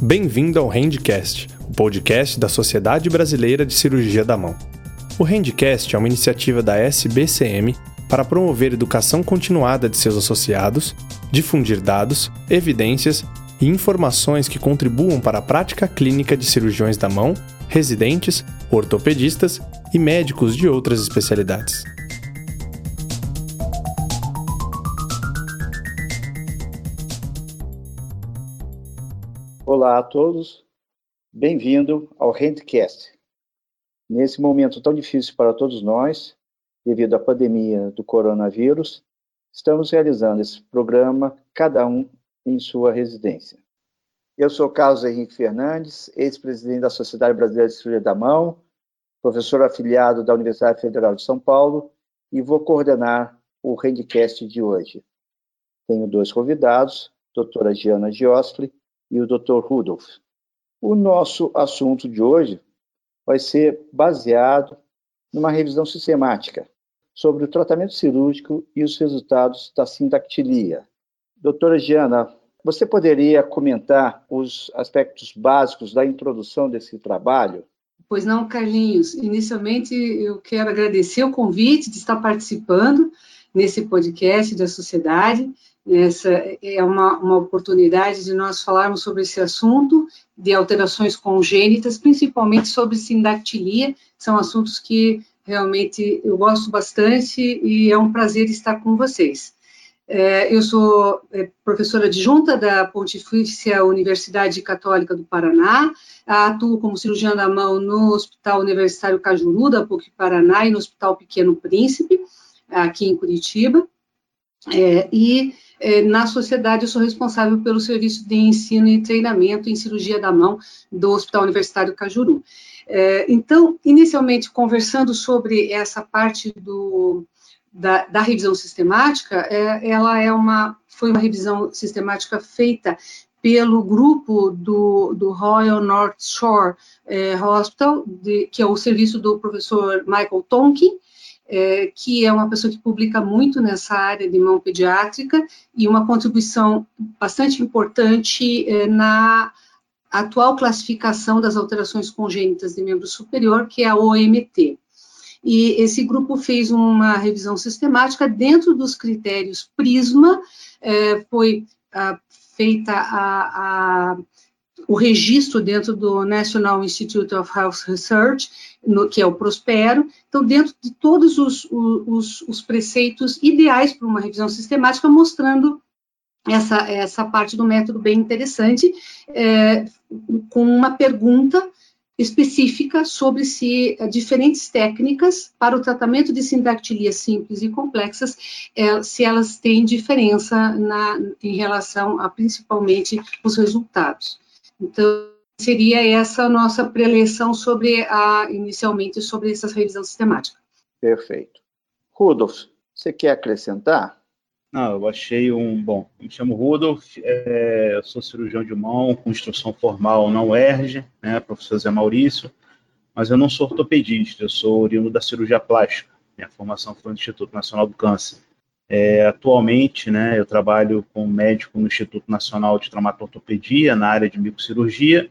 Bem-vindo ao Handcast, o podcast da Sociedade Brasileira de Cirurgia da Mão. O Handcast é uma iniciativa da SBCM para promover educação continuada de seus associados, difundir dados, evidências e informações que contribuam para a prática clínica de cirurgiões da mão, residentes, ortopedistas e médicos de outras especialidades. Olá a todos, bem-vindo ao Handcast. Nesse momento tão difícil para todos nós, devido à pandemia do coronavírus, estamos realizando esse programa, cada um em sua residência. Eu sou Carlos Henrique Fernandes, ex-presidente da Sociedade Brasileira de Cirurgia da Mão, professor afiliado da Universidade Federal de São Paulo e vou coordenar o Handcast de hoje. Tenho dois convidados, doutora Giana Giosfri e o Dr. Rudolf. O nosso assunto de hoje vai ser baseado numa revisão sistemática sobre o tratamento cirúrgico e os resultados da sindactilia. Doutora Giana, você poderia comentar os aspectos básicos da introdução desse trabalho? Pois não, Carlinhos. Inicialmente, eu quero agradecer o convite de estar participando nesse podcast da sociedade essa é uma, uma oportunidade de nós falarmos sobre esse assunto de alterações congênitas, principalmente sobre sindactilia, são assuntos que realmente eu gosto bastante e é um prazer estar com vocês. É, eu sou é, professora adjunta da Pontifícia Universidade Católica do Paraná, atuo como cirurgiã da mão no Hospital Universitário Cajuru, da PUC Paraná, e no Hospital Pequeno Príncipe, aqui em Curitiba, é, e é, na sociedade, eu sou responsável pelo serviço de ensino e treinamento em cirurgia da mão do Hospital Universitário Cajuru. É, então, inicialmente, conversando sobre essa parte do, da, da revisão sistemática, é, ela é uma, foi uma revisão sistemática feita pelo grupo do, do Royal North Shore é, Hospital, de, que é o serviço do professor Michael Tonkin, é, que é uma pessoa que publica muito nessa área de mão pediátrica e uma contribuição bastante importante é, na atual classificação das alterações congênitas de membro superior, que é a OMT. E esse grupo fez uma revisão sistemática dentro dos critérios PRISMA, é, foi a, ah, feita a, a o registro dentro do National Institute of Health Research, no, que é o Prospero. Então, dentro de todos os, os, os preceitos ideais para uma revisão sistemática, mostrando essa, essa parte do método bem interessante, é, com uma pergunta específica sobre se é, diferentes técnicas para o tratamento de sindactilia simples e complexas, é, se elas têm diferença na, em relação a principalmente os resultados. Então, seria essa a nossa preleção sobre a, inicialmente, sobre essa revisão sistemática. Perfeito. Rudolf, você quer acrescentar? Não, eu achei um. Bom, me chamo Rudolf, é, eu sou cirurgião de mão, com instrução formal na UERJ, né, professor Zé Maurício, mas eu não sou ortopedista, eu sou oriundo da cirurgia plástica. Minha formação foi no Instituto Nacional do Câncer. É, atualmente, né, eu trabalho como médico no Instituto Nacional de Traumatortopedia, na área de microcirurgia,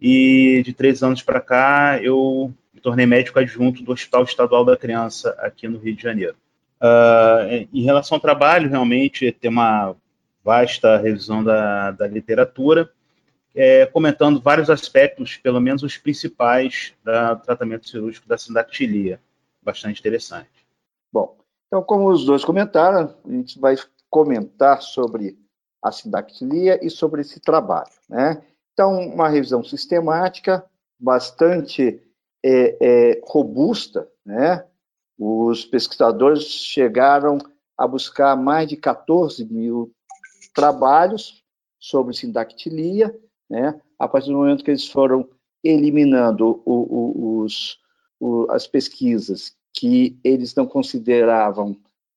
e de três anos para cá eu me tornei médico adjunto do Hospital Estadual da Criança aqui no Rio de Janeiro. Uh, em relação ao trabalho, realmente tem uma vasta revisão da, da literatura, é, comentando vários aspectos, pelo menos os principais, do tratamento cirúrgico da sindactilia. Bastante interessante. Bom, então, como os dois comentaram, a gente vai comentar sobre a sindactilia e sobre esse trabalho. Né? Então, uma revisão sistemática, bastante é, é, robusta. Né? Os pesquisadores chegaram a buscar mais de 14 mil trabalhos sobre sindactilia, né? a partir do momento que eles foram eliminando o, o, os, o, as pesquisas que eles não consideravam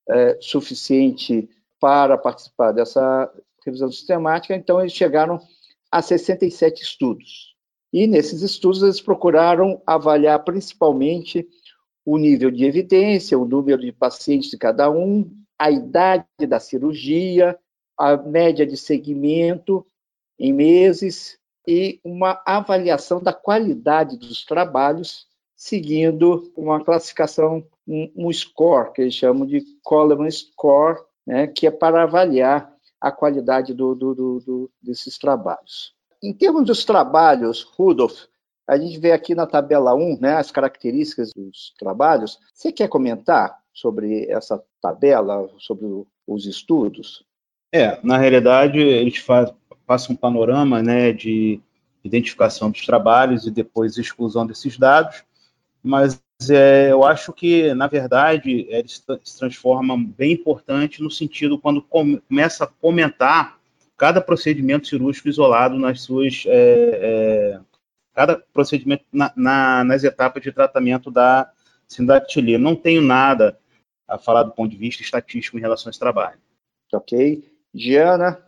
é, suficiente para participar dessa revisão sistemática, então eles chegaram a 67 estudos. E nesses estudos eles procuraram avaliar principalmente o nível de evidência, o número de pacientes de cada um, a idade da cirurgia, a média de segmento em meses e uma avaliação da qualidade dos trabalhos, seguindo uma classificação, um, score, que eles chamam de Coleman Score, né, que é para avaliar a qualidade do, do, do, desses trabalhos. Em termos dos trabalhos, Rudolf, a gente vê aqui na tabela 1 né, as características dos trabalhos. Você quer comentar sobre essa tabela, sobre os estudos? É, na realidade, gente faz, passa um panorama né, de identificação dos trabalhos e depois exclusão desses dados, mas é, eu acho que, na verdade, ele se transforma bem importante no sentido quando começa a comentar cada procedimento cirúrgico isolado nas suas. É, é, cada procedimento na, na, nas etapas de tratamento da sindactilia. Não tenho nada a falar do ponto de vista estatístico em relação a esse trabalho. Ok. Giana?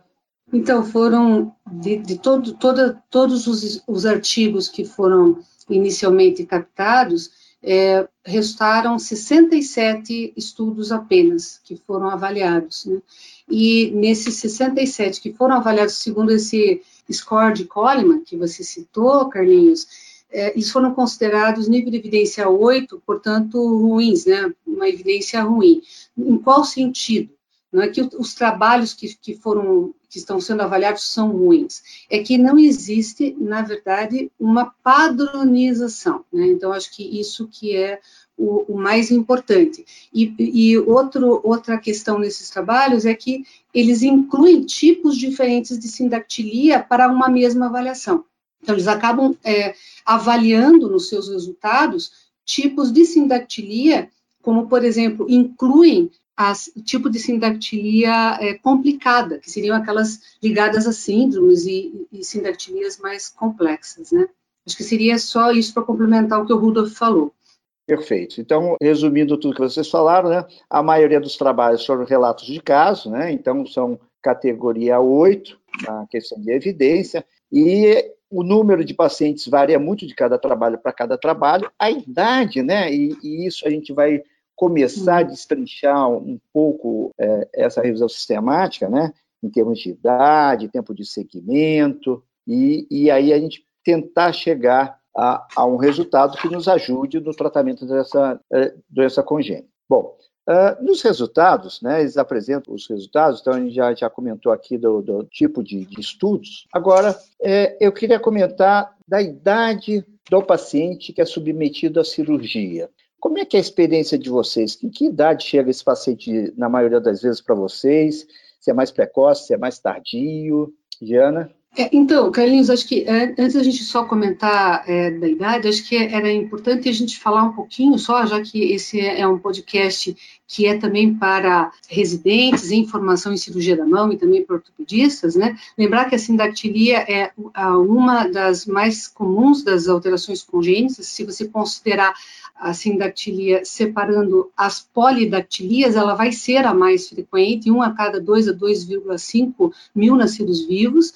Então, foram de, de todo, toda, todos os, os artigos que foram inicialmente captados, é, restaram 67 estudos apenas que foram avaliados. Né? E nesses 67 que foram avaliados segundo esse score de Coleman, que você citou, Carlinhos, é, eles foram considerados nível de evidência 8, portanto, ruins, né? uma evidência ruim. Em qual sentido? Não é que os trabalhos que, que foram que estão sendo avaliados são ruins, é que não existe, na verdade, uma padronização. Né? Então, acho que isso que é o, o mais importante. E, e outro, outra questão nesses trabalhos é que eles incluem tipos diferentes de sindactilia para uma mesma avaliação. Então, eles acabam é, avaliando nos seus resultados tipos de sindactilia, como, por exemplo, incluem as, o tipo de sindactilia é, complicada, que seriam aquelas ligadas a síndromes e, e sindactilias mais complexas, né? Acho que seria só isso para complementar o que o Rudolf falou. Perfeito. Então, resumindo tudo que vocês falaram, né, a maioria dos trabalhos foram relatos de caso, né, então são categoria 8, na questão de evidência, e o número de pacientes varia muito de cada trabalho para cada trabalho, a idade, né, e, e isso a gente vai começar a destrinchar um pouco é, essa revisão sistemática, né, em termos de idade, tempo de segmento, e, e aí a gente tentar chegar a, a, um resultado que nos ajude no tratamento dessa é, doença congênita. Bom, uh, nos resultados, né, eles apresentam os resultados, então a gente já, já comentou aqui do, do tipo de, de, estudos. Agora, é, eu queria comentar da idade do paciente que é submetido à cirurgia. Como é que é a experiência de vocês? Em que idade chega esse paciente, na maioria das vezes, para vocês? Se é mais precoce, se é mais tardio? Diana? É, então, Carlinhos, acho que é, antes da gente só comentar é, da idade, acho que era importante a gente falar um pouquinho só, já que esse é, é um podcast que é também para residentes em formação em cirurgia da mão e também para ortopedistas, né? Lembrar que a sindactilia é uma das mais comuns das alterações congênitas, se você considerar a sindactilia separando as polidactilias, ela vai ser a mais frequente, 1 a cada 2 a 2,5 mil nascidos vivos,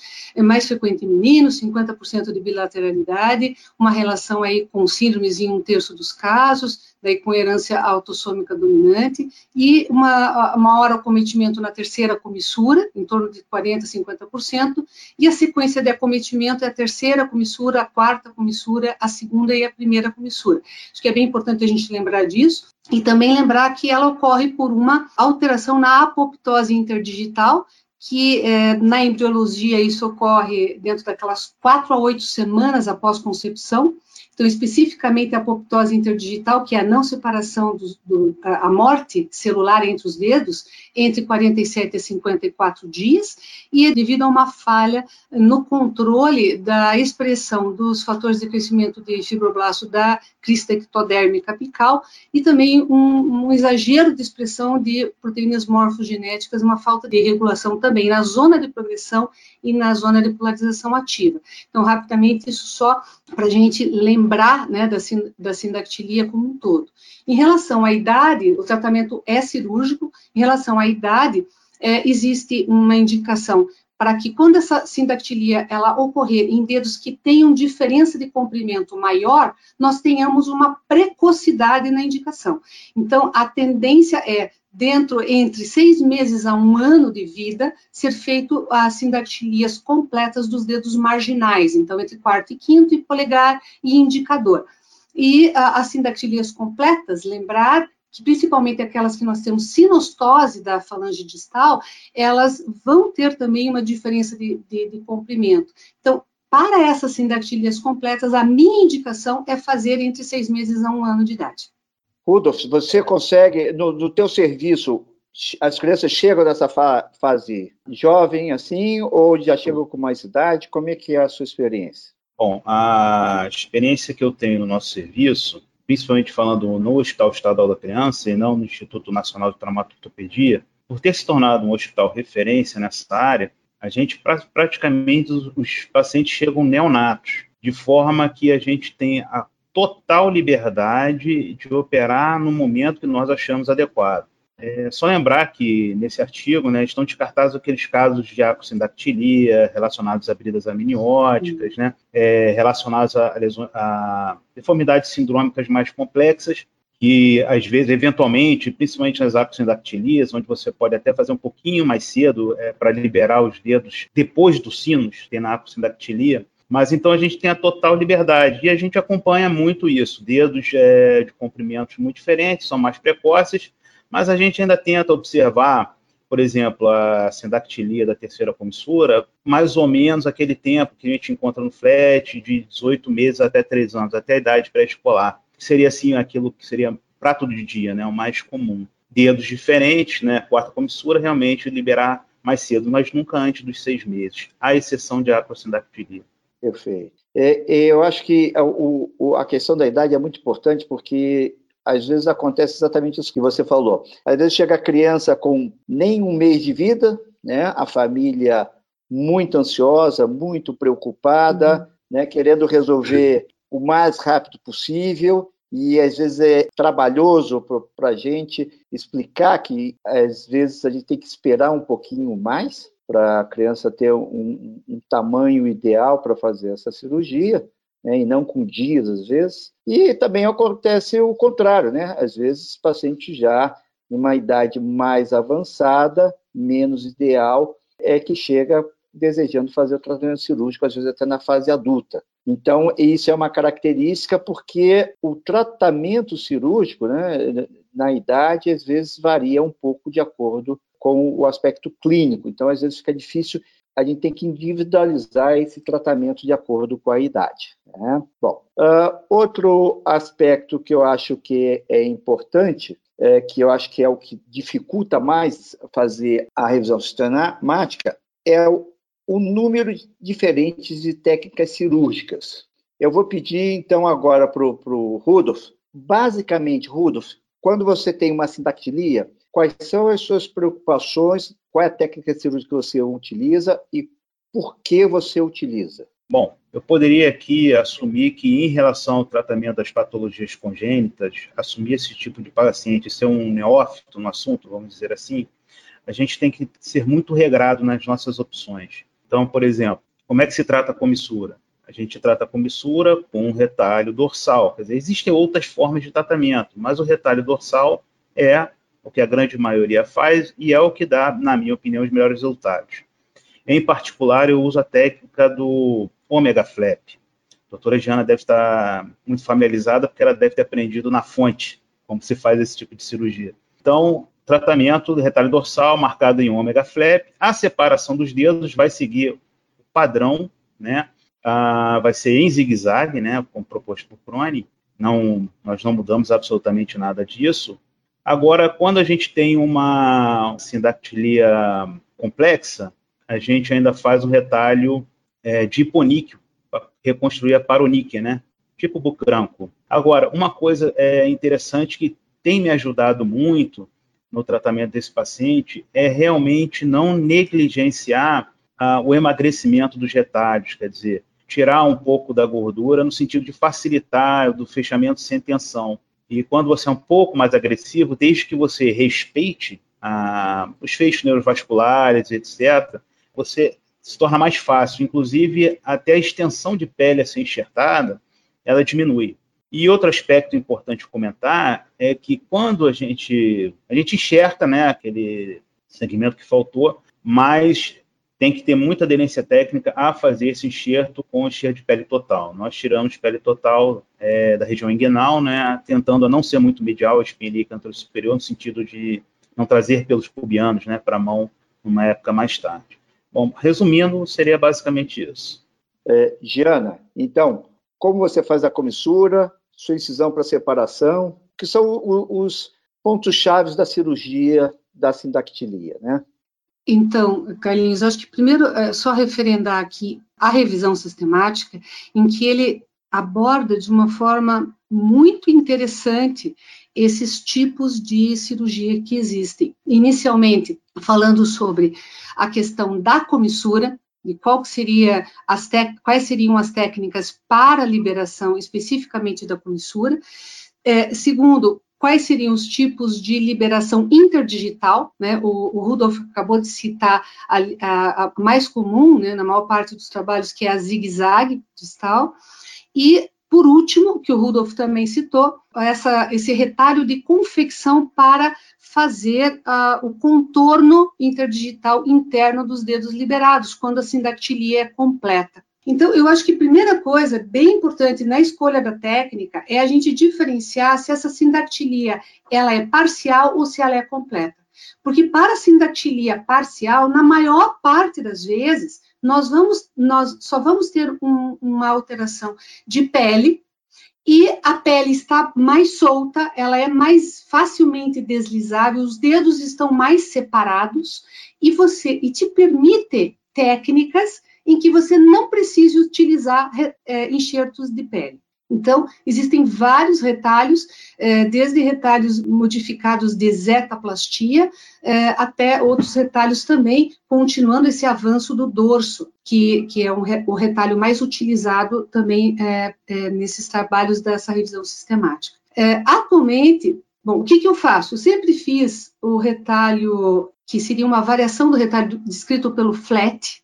mais frequente em meninos, 50% de bilateralidade, uma relação aí com síndromes em um terço dos casos, daí com herança autossômica dominante, e uma, maior acometimento na terceira comissura, em torno de 40%, 50%, e a sequência de acometimento é a terceira comissura, a quarta comissura, a segunda e a primeira comissura. Acho que é bem importante a gente lembrar disso, e também lembrar que ela ocorre por uma alteração na apoptose interdigital, que é, na embriologia isso ocorre dentro daquelas quatro a oito semanas após concepção, então, especificamente a apoptose interdigital, que é a não separação, do, do, a morte celular entre os dedos, entre 47 e 54 dias, e é devido a uma falha no controle da expressão dos fatores de crescimento de fibroblasto da crista ectodérmica apical, e também um, um exagero de expressão de proteínas morfogenéticas, uma falta de regulação também na zona de progressão e na zona de polarização ativa. Então, rapidamente, isso só para a gente lembrar né, da, da sindactilia como um todo. Em relação à idade, o tratamento é cirúrgico. Em relação à idade, é, existe uma indicação para que quando essa sindactilia ela ocorrer em dedos que tenham diferença de comprimento maior, nós tenhamos uma precocidade na indicação. Então, a tendência é dentro entre seis meses a um ano de vida, ser feito as sindactilias completas dos dedos marginais, então entre quarto e quinto, e polegar e indicador. E as sindactilias completas, lembrar principalmente aquelas que nós temos sinostose da falange distal, elas vão ter também uma diferença de, de, de comprimento. Então, para essas sindactilias completas, a minha indicação é fazer entre seis meses a um ano de idade. Rudolf, você consegue, no, no teu serviço, as crianças chegam nessa fa fase jovem, assim, ou já chegam com mais idade? Como é que é a sua experiência? Bom, a experiência que eu tenho no nosso serviço principalmente falando no Hospital Estadual da Criança e não no Instituto Nacional de Traumatologia, por ter se tornado um hospital referência nessa área, a gente praticamente os, pacientes chegam neonatos, de forma que a gente tem a total liberdade de operar no momento que nós achamos adequado. É só lembrar que nesse artigo né, estão descartados aqueles casos de acosindactilia relacionados a bridas amnióticas, né, é, relacionados a, a, deformidades sindrômicas mais complexas, que às vezes, eventualmente, principalmente nas acosindactilias, onde você pode até fazer um pouquinho mais cedo é, para liberar os dedos depois do sinus, tem na acosindactilia, mas então a gente tem a total liberdade. E a gente acompanha muito isso. Dedos é, de comprimentos muito diferentes, são mais precoces, mas a gente ainda tenta observar, por exemplo, a sindactilia da terceira comissura, mais ou menos aquele tempo que a gente encontra no flat, de 18 meses até 3 anos, até a idade pré-escolar. Seria assim aquilo que seria prato de dia, né, o mais comum. Dedos diferentes, né, quarta comissura, realmente liberar mais cedo, mas nunca antes dos seis meses, à exceção de acrosindactilia. Perfeito. É, eu acho que a, o, a questão da idade é muito importante porque às vezes acontece exatamente isso que você falou. Às vezes chega a criança com nem um mês de vida, né? A família muito ansiosa, muito preocupada, uhum. né? Querendo resolver o mais rápido possível e às vezes é trabalhoso para a gente explicar que às vezes a gente tem que esperar um pouquinho mais para a criança ter um, um tamanho ideal para fazer essa cirurgia né, e não com dias, às vezes. E também acontece o contrário, né? Às vezes, paciente já numa idade mais avançada, menos ideal, é que chega desejando fazer o tratamento cirúrgico, às vezes até na fase adulta. Então, isso é uma característica porque o tratamento cirúrgico, né, na idade, às vezes varia um pouco de acordo com o aspecto clínico. Então, às vezes fica difícil a gente tem que individualizar esse tratamento de acordo com a idade. Né? Bom, uh, outro aspecto que eu acho que é importante, é, que eu acho que é o que dificulta mais fazer a revisão sistemática, é o, o número diferente de técnicas cirúrgicas. Eu vou pedir, então, agora para o Rudolf, basicamente, Rudolf, quando você tem uma sindactilia, quais são as suas preocupações, qual é a técnica cirúrgica que você utiliza e por que você utiliza? Bom, eu poderia aqui assumir que, em relação ao tratamento das patologias congênitas, assumir esse tipo de paciente, ser um neófito no assunto, vamos dizer assim, a gente tem que ser muito regrado nas nossas opções. Então, por exemplo, como é que se trata a comissura? A gente trata a comissura com um retalho dorsal. Quer dizer, existem outras formas de tratamento, mas o retalho dorsal é o que a grande maioria faz e é o que dá, na minha opinião, os melhores resultados. Em particular, eu uso a técnica do Omega Flap. A doutora Giana deve estar muito familiarizada porque ela deve ter aprendido na fonte como se faz esse tipo de cirurgia. Então, tratamento do retalho dorsal marcado em Omega Flap. A separação dos dedos vai seguir o padrão, né? Ah, vai ser em zigue-zague, né? Como proposto por Prone. Não, nós não mudamos absolutamente nada disso. Agora, quando a gente tem uma sindactilia complexa, a gente ainda faz um retalho é, de hiponíquio, para reconstruir a paroníquia, né? Tipo bucranco. Agora, uma coisa é interessante que tem me ajudado muito no tratamento desse paciente é realmente não negligenciar ah, o emagrecimento dos retalhos, quer dizer, tirar um pouco da gordura no sentido de facilitar o fechamento sem tensão. E quando você é um pouco mais agressivo, desde que você respeite ah, os feixes neurovasculares, etc., você se torna mais fácil. Inclusive, até a extensão de pele a ser enxertada, ela diminui. E outro aspecto importante comentar é que quando a gente a gente enxerta, né, aquele segmento que faltou, mas tem que ter muita aderência técnica a fazer esse enxerto com enxerto de pele total. Nós tiramos pele total é, da região inguinal, né, tentando a não ser muito medial, a espinha canto superior, no sentido de não trazer pelos pubianos né, para a mão numa época mais tarde. Bom, resumindo, seria basicamente isso. É, Giana, então, como você faz a comissura, sua incisão para separação, que são os pontos chaves da cirurgia da sindactilia, né? Então, Carlinhos, acho que primeiro é só referendar aqui a revisão sistemática, em que ele aborda de uma forma muito interessante esses tipos de cirurgia que existem. Inicialmente, falando sobre a questão da comissura, e qual seria as quais seriam as técnicas para a liberação especificamente da comissura. É, segundo, quais seriam os tipos de liberação interdigital, né? O, o Rudolf acabou de citar a, a, a mais comum, né, na maior parte dos trabalhos, que é a zigue-zague distal, e por último, que o Rudolf também citou, essa, esse retalho de confecção para fazer uh, o contorno interdigital interno dos dedos liberados, quando a sindactilia é completa. Então, eu acho que a primeira coisa bem importante na escolha da técnica é a gente diferenciar se essa sindactilia ela é parcial ou se ela é completa. Porque para a sindactilia parcial, na maior parte das vezes, nós vamos, nós só vamos ter um, uma alteração de pele e a pele está mais solta, ela é mais facilmente deslizável, os dedos estão mais separados e você e te permite técnicas em que você não precise utilizar é, enxertos de pele. Então, existem vários retalhos, eh, desde retalhos modificados de zetaplastia, eh, até outros retalhos também, continuando esse avanço do dorso, que, que é um, o retalho mais utilizado também é, é, nesses trabalhos dessa revisão sistemática. É, atualmente, bom, o que, que eu faço? Eu sempre fiz o retalho, que seria uma variação do retalho descrito pelo flat,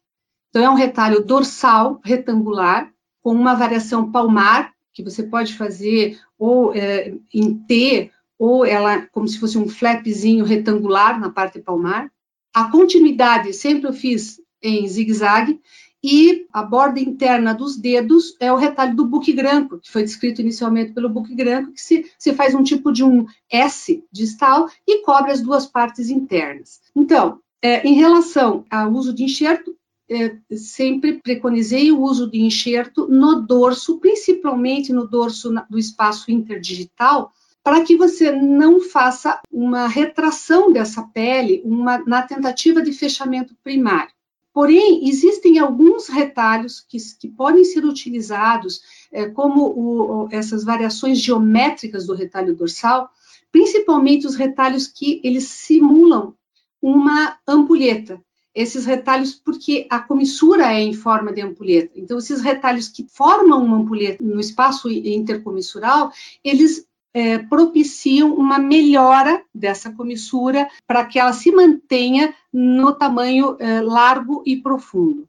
então é um retalho dorsal retangular, com uma variação palmar, que você pode fazer ou é, em T, ou ela como se fosse um flapzinho retangular na parte palmar. A continuidade sempre eu fiz em zigue-zague, e a borda interna dos dedos é o retalho do buque granco, que foi descrito inicialmente pelo buque granco, que se, se faz um tipo de um S distal e cobre as duas partes internas. Então, é, em relação ao uso de enxerto, é, sempre preconizei o uso de enxerto no dorso, principalmente no dorso do espaço interdigital, para que você não faça uma retração dessa pele uma, na tentativa de fechamento primário. Porém, existem alguns retalhos que, que podem ser utilizados, é, como o, essas variações geométricas do retalho dorsal, principalmente os retalhos que eles simulam uma ampulheta esses retalhos porque a comissura é em forma de ampulheta. Então, esses retalhos que formam uma ampulheta no espaço intercomissural, eles é, propiciam uma melhora dessa comissura para que ela se mantenha no tamanho é, largo e profundo.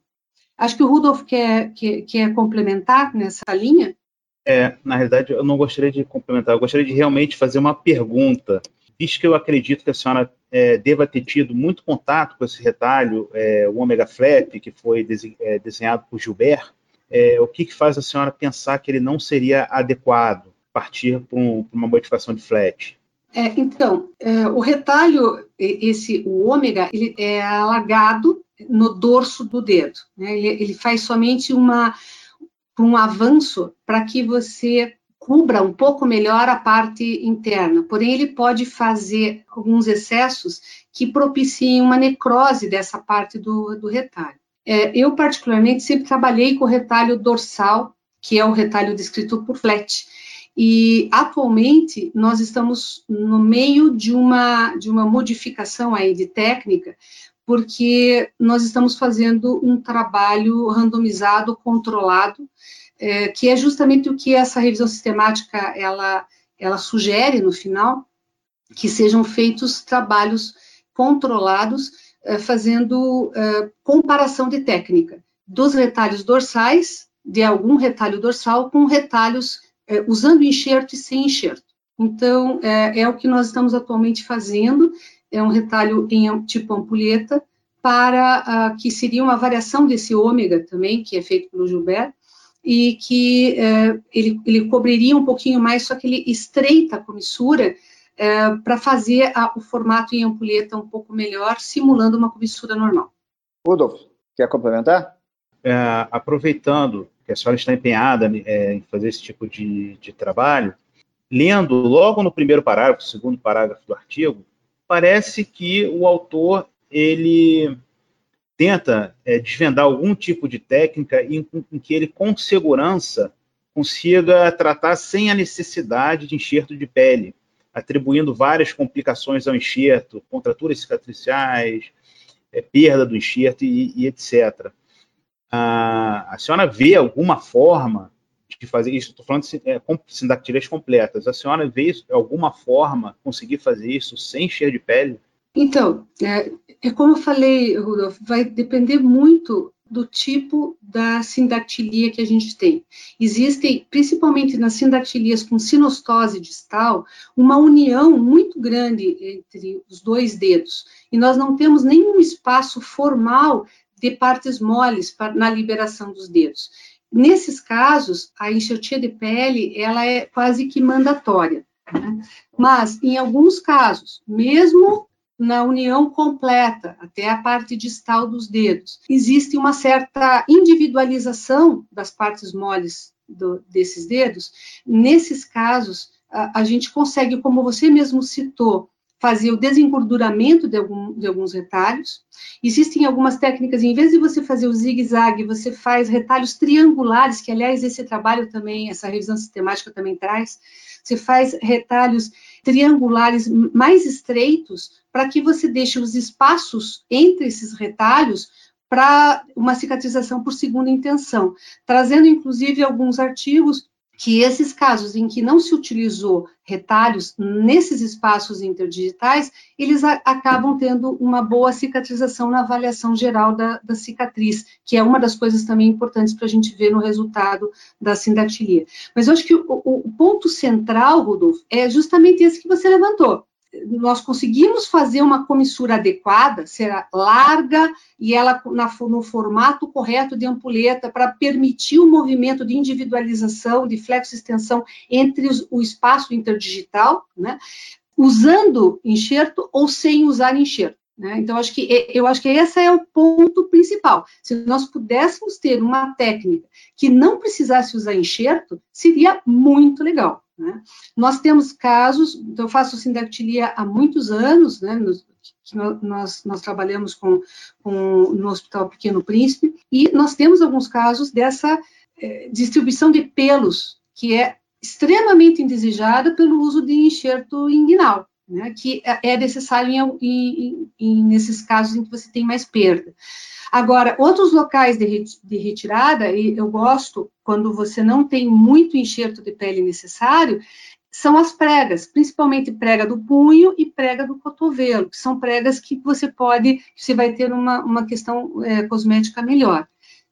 Acho que o Rudolf quer, quer, quer complementar nessa linha. É, na realidade, eu não gostaria de complementar, eu gostaria de realmente fazer uma pergunta visto que eu acredito que a senhora é, deva ter tido muito contato com esse retalho, é, o Omega Flap, que foi é, desenhado por Gilbert, é, o que, que, faz a senhora pensar que ele não seria adequado partir para um, uma modificação de flat? É, então, é, o retalho, esse, o ômega, ele é alargado no dorso do dedo. Né? Ele, ele faz somente uma, um avanço para que você cubra um pouco melhor a parte interna, porém ele pode fazer alguns excessos que propiciem uma necrose dessa parte do, do retalho. É, eu, particularmente, sempre trabalhei com o retalho dorsal, que é o retalho descrito por Flat, e atualmente nós estamos no meio de uma, de uma modificação aí de técnica, porque nós estamos fazendo um trabalho randomizado, controlado, é, que é justamente o que essa revisão sistemática ela, ela sugere no final, que sejam feitos trabalhos controlados uh, fazendo uh, comparação de técnica dos retalhos dorsais, de algum retalho dorsal, com retalhos uh, usando enxerto e sem enxerto. Então, é, é, o que nós estamos atualmente fazendo, é um retalho em tipo ampulheta, para que seria uma variação desse ômega também, que é feito pelo Gilberto, e que é, ele, ele cobriria um pouquinho mais, só que ele estreita a comissura é, para fazer a, o formato em ampulheta um pouco melhor, simulando uma comissura normal. Rudolf, quer complementar? É, aproveitando que a senhora está empenhada é, em fazer esse tipo de, de trabalho, lendo logo no primeiro parágrafo, segundo parágrafo do artigo, parece que o autor ele tenta é, desvendar algum tipo de técnica em, em, que ele, com segurança, consiga tratar sem a necessidade de enxerto de pele, atribuindo várias complicações ao enxerto, contraturas cicatriciais, é, perda do enxerto e, e etc. Ah, a senhora vê alguma forma de fazer isso? Estou falando de é, sindactilias completas. A senhora vê alguma forma conseguir fazer isso sem enxerto de pele? Então, é, é como eu falei, Rudolf, vai depender muito do tipo da sindactilia que a gente tem. Existem, principalmente nas sindactilias com sinostose distal, uma união muito grande entre os dois dedos, e nós não temos nenhum espaço formal de partes moles na liberação dos dedos. Nesses casos, a enxertia de pele, ela é quase que mandatória. Né? Mas, em alguns casos, mesmo na união completa, até a parte distal dos dedos. Existe uma certa individualização das partes moles do, desses dedos. Nesses casos, a, a, gente consegue, como você mesmo citou, fazer o desengorduramento de, algum, de alguns retalhos. Existem algumas técnicas, em vez de você fazer o zigue-zague, você faz retalhos triangulares, que, aliás, esse trabalho também, essa revisão sistemática também traz. Você faz retalhos triangulares mais estreitos para que você deixe os espaços entre esses retalhos para uma cicatrização por segunda intenção, trazendo inclusive alguns artigos que esses casos em que não se utilizou retalhos nesses espaços interdigitais, eles a, acabam tendo uma boa cicatrização na avaliação geral da, da cicatriz, que é uma das coisas também importantes para a gente ver no resultado da sindactilia. Mas eu acho que o, o ponto central, Rudolf, é justamente esse que você levantou nós conseguimos fazer uma comissura adequada, será larga e ela na, no formato correto de ampulheta para permitir o movimento de individualização, de flexo-extensão entre os, o espaço interdigital, né, usando enxerto ou sem usar enxerto. Né? Então, acho que, eu acho que esse é o ponto principal. Se nós pudéssemos ter uma técnica que não precisasse usar enxerto, seria muito legal. Né? Nós temos casos, então eu faço sindactilia há muitos anos, né, nos, nós, nós trabalhamos com, com, no Hospital Pequeno Príncipe, e nós temos alguns casos dessa eh, distribuição de pelos, que é extremamente indesejada pelo uso de enxerto inguinal, né, que é, é necessário em, em, em, nesses casos em que você tem mais perda. Agora, outros locais de, de retirada, e eu gosto quando você não tem muito enxerto de pele necessário, são as pregas, principalmente prega do punho e prega do cotovelo, que são pregas que você pode, você vai ter uma, uma questão é, cosmética melhor.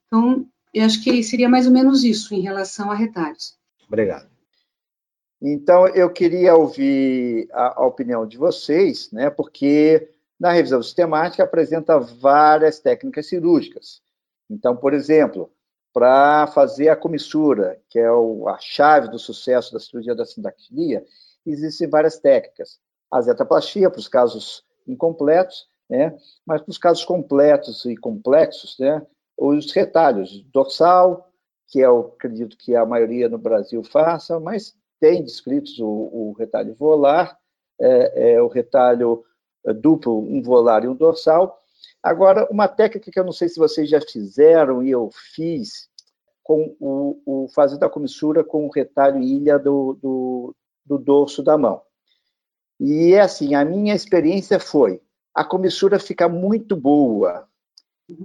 Então, eu acho que seria mais ou menos isso em relação a retalhos. Obrigado. Então, eu queria ouvir a, a opinião de vocês, né, porque na revisão sistemática, apresenta várias técnicas cirúrgicas. Então, por exemplo, para fazer a comissura, que é a chave do sucesso da cirurgia da sindactilia, existem várias técnicas. A zetaplastia, para os casos incompletos, né? mas para os casos completos e complexos, né? os retalhos dorsal, que eu acredito que a maioria no Brasil faça, mas tem descritos o, o retalho volar, é, é, o retalho duplo, um volar e um dorsal. Agora, uma técnica que eu não sei se vocês já fizeram e eu fiz, com o, o fazer da comissura com o retalho ilha do, do, do dorso da mão. E é assim, a minha experiência foi, a comissura fica muito boa,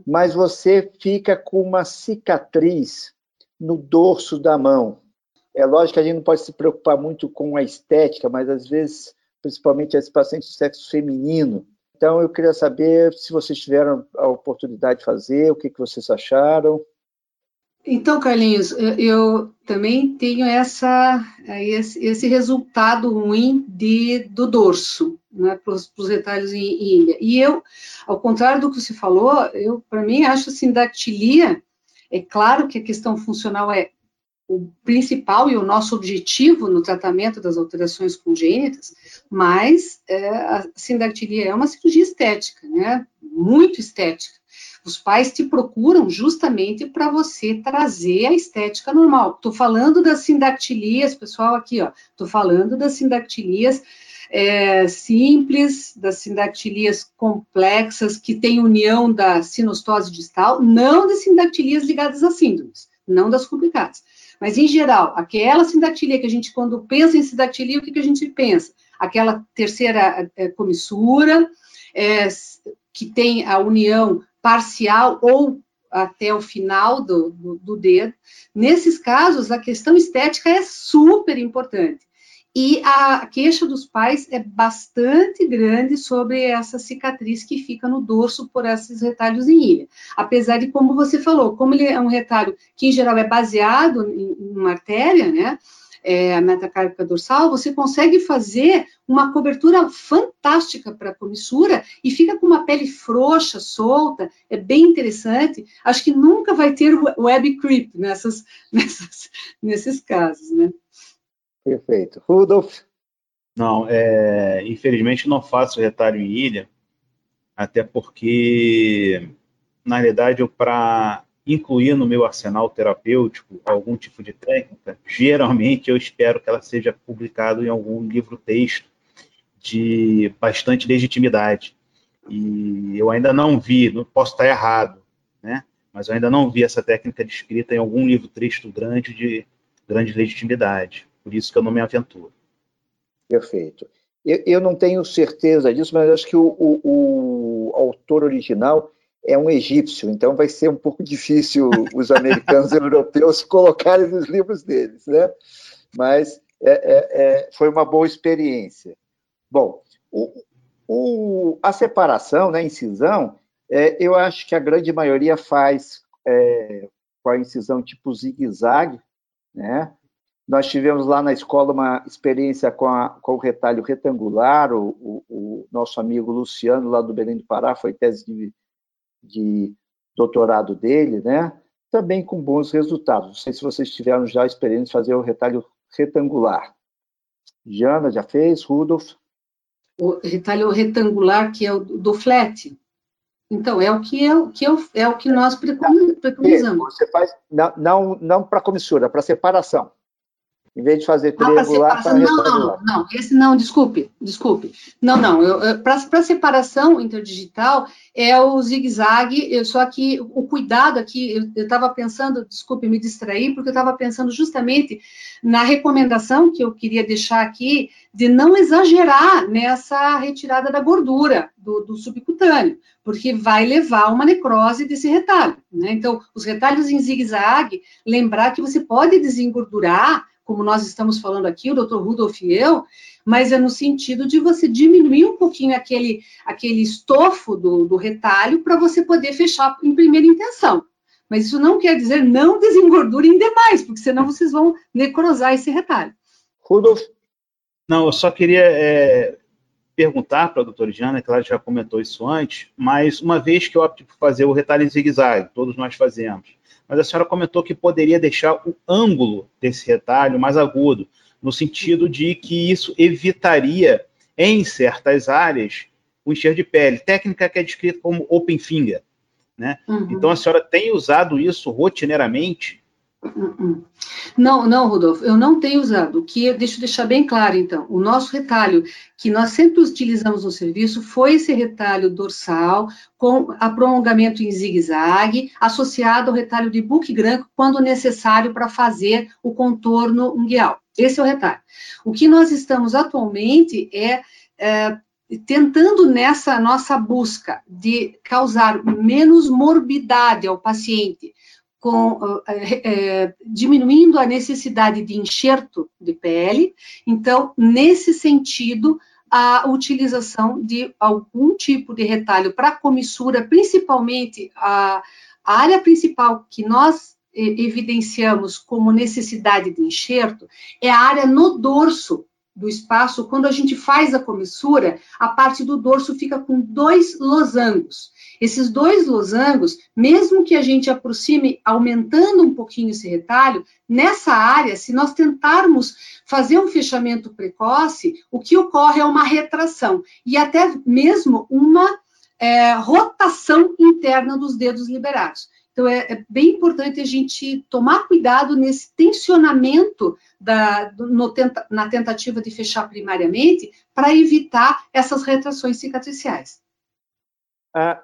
mas você fica com uma cicatriz no dorso da mão. É lógico que a gente não pode se preocupar muito com a estética, mas às vezes principalmente as pacientes de sexo feminino, Então, eu queria saber se vocês tiveram a oportunidade de fazer, o que, que vocês acharam. Então, Carlinhos, eu também tenho essa, esse, esse resultado ruim de, do dorso, né, para os retalhos em, em, ilha. E eu, ao contrário do que você falou, eu, para mim, acho assim, dactilia, é claro que a questão funcional é o principal e o nosso objetivo no tratamento das alterações congênitas, mas é, a sindactilia é uma cirurgia estética, né? Muito estética. Os pais te procuram justamente para você trazer a estética normal. Estou falando das sindactilias, pessoal, aqui, ó. Estou falando das sindactilias é, simples, das sindactilias complexas, que têm união da sinostose distal, não das sindactilias ligadas a síndromes, não das complicadas. Mas, em geral, aquela sindactilia que a gente, quando pensa em sindactilia, o que, que a gente pensa? Aquela terceira é, comissura, é, que tem a união parcial ou até o final do, do, do, dedo. Nesses casos, a questão estética é super importante. E a queixa dos pais é bastante grande sobre essa cicatriz que fica no dorso por esses retalhos em ilha. Apesar de, como você falou, como ele é um retalho que, em geral, é baseado em, uma artéria, né? É, a metacárpica dorsal, você consegue fazer uma cobertura fantástica para a comissura e fica com uma pele frouxa, solta, é bem interessante. Acho que nunca vai ter web creep nessas, nessas, nesses casos, né? Perfeito. Rudolf? Não, é, infelizmente não faço retalho em ilha, até porque, na realidade, para incluir no meu arsenal terapêutico algum tipo de técnica, geralmente eu espero que ela seja publicada em algum livro-texto de bastante legitimidade. E eu ainda não vi, não posso estar errado, né? mas eu ainda não vi essa técnica descrita em algum livro-texto grande de grande legitimidade. Por isso que eu não me aventuro. Perfeito. Eu, eu não tenho certeza disso, mas acho que o, o, o, autor original é um egípcio, então vai ser um pouco difícil os americanos e europeus colocarem nos livros deles, né? Mas é, é, é, foi uma boa experiência. Bom, o, a separação, né, a incisão, é, eu acho que a grande maioria faz é, com a incisão tipo zigue-zague, né? Nós tivemos lá na escola uma experiência com, a, com o retalho retangular, o, o, o, nosso amigo Luciano, lá do Belém do Pará, foi tese de, de doutorado dele, né? Também com bons resultados. Não sei se vocês tiveram já a experiência de fazer o retalho retangular. Jana já fez, Rudolf? O retalho retangular, que é o do flat. Então, é o que, é, que é, é o que nós preconizamos. Você faz, não, não, não para comissura, para separação. Em vez de fazer triangular, para não, não, não, esse não, desculpe, desculpe. Não, não, para separação interdigital é o zigue-zague, só que o cuidado aqui, eu estava pensando, desculpe, me distrair, porque eu estava pensando justamente na recomendação que eu queria deixar aqui, de não exagerar nessa retirada da gordura do, do subcutâneo, porque vai levar a uma necrose desse retalho. Né? Então, os retalhos em zigue-zague, lembrar que você pode desengordurar como nós estamos falando aqui, o doutor Rudolf e eu, mas é no sentido de você diminuir um pouquinho aquele, aquele estofo do, do retalho para você poder fechar em primeira intenção. Mas isso não quer dizer não desengordurem demais, porque senão vocês vão necrosar esse retalho. Rudolf? Não, eu só queria é, perguntar para a doutora Diana, que ela já comentou isso antes, mas uma vez que eu opto por fazer o retalho em zigue-zague, todos nós fazemos, mas a senhora comentou que poderia deixar o ângulo desse retalho mais agudo, no sentido de que isso evitaria, em certas áreas, o enxerto de pele, técnica que é descrita como open finger. Né? Uhum. Então, a senhora tem usado isso rotineiramente não, não, Rodolfo, eu não tenho usado. O que deixa eu deixar bem claro, então, o nosso retalho que nós sempre utilizamos no serviço foi esse retalho dorsal com a prolongamento em zigue-zague, associado ao retalho de book branco quando necessário para fazer o contorno unguial. Esse é o retalho. O que nós estamos atualmente é, é tentando nessa nossa busca de causar menos morbidade ao paciente, com, é, diminuindo a necessidade de enxerto de pele. Então, nesse sentido, a utilização de algum tipo de retalho para comissura, principalmente a, a área principal que nós evidenciamos como necessidade de enxerto é a área no dorso do espaço. Quando a gente faz a comissura, a parte do dorso fica com dois losangos. Esses dois losangos, mesmo que a gente aproxime aumentando um pouquinho esse retalho, nessa área, se nós tentarmos fazer um fechamento precoce, o que ocorre é uma retração e até mesmo uma é, rotação interna dos dedos liberados. Então, é, é, bem importante a gente tomar cuidado nesse tensionamento da, no, tenta, na tentativa de fechar primariamente, para evitar essas retrações cicatriciais. Ah,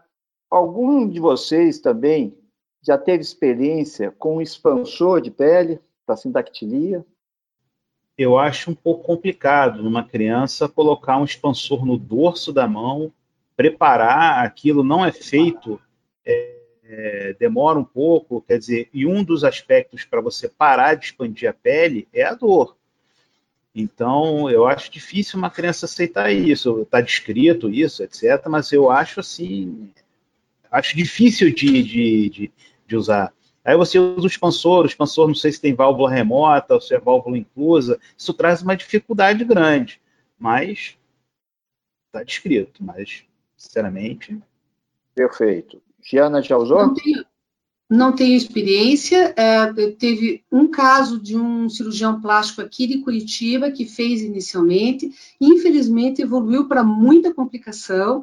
Algum de vocês também já teve experiência com expansor de pele para sindactilia? Eu acho um pouco complicado numa criança colocar um expansor no dorso da mão, preparar aquilo não é feito, é, é, demora um pouco, quer dizer, e um dos aspectos para você parar de expandir a pele é a dor. Então, eu acho difícil uma criança aceitar isso. Está descrito isso, etc. Mas eu acho assim acho difícil de, de, de, de usar. Aí você usa o expansor, o expansor não sei se tem válvula remota ou se é válvula inclusa, isso traz uma dificuldade grande, mas está descrito, mas sinceramente. Perfeito. Giana já usou? Não tenho, não tenho experiência. É, teve um caso de um cirurgião plástico aqui de Curitiba que fez inicialmente, infelizmente evoluiu para muita complicação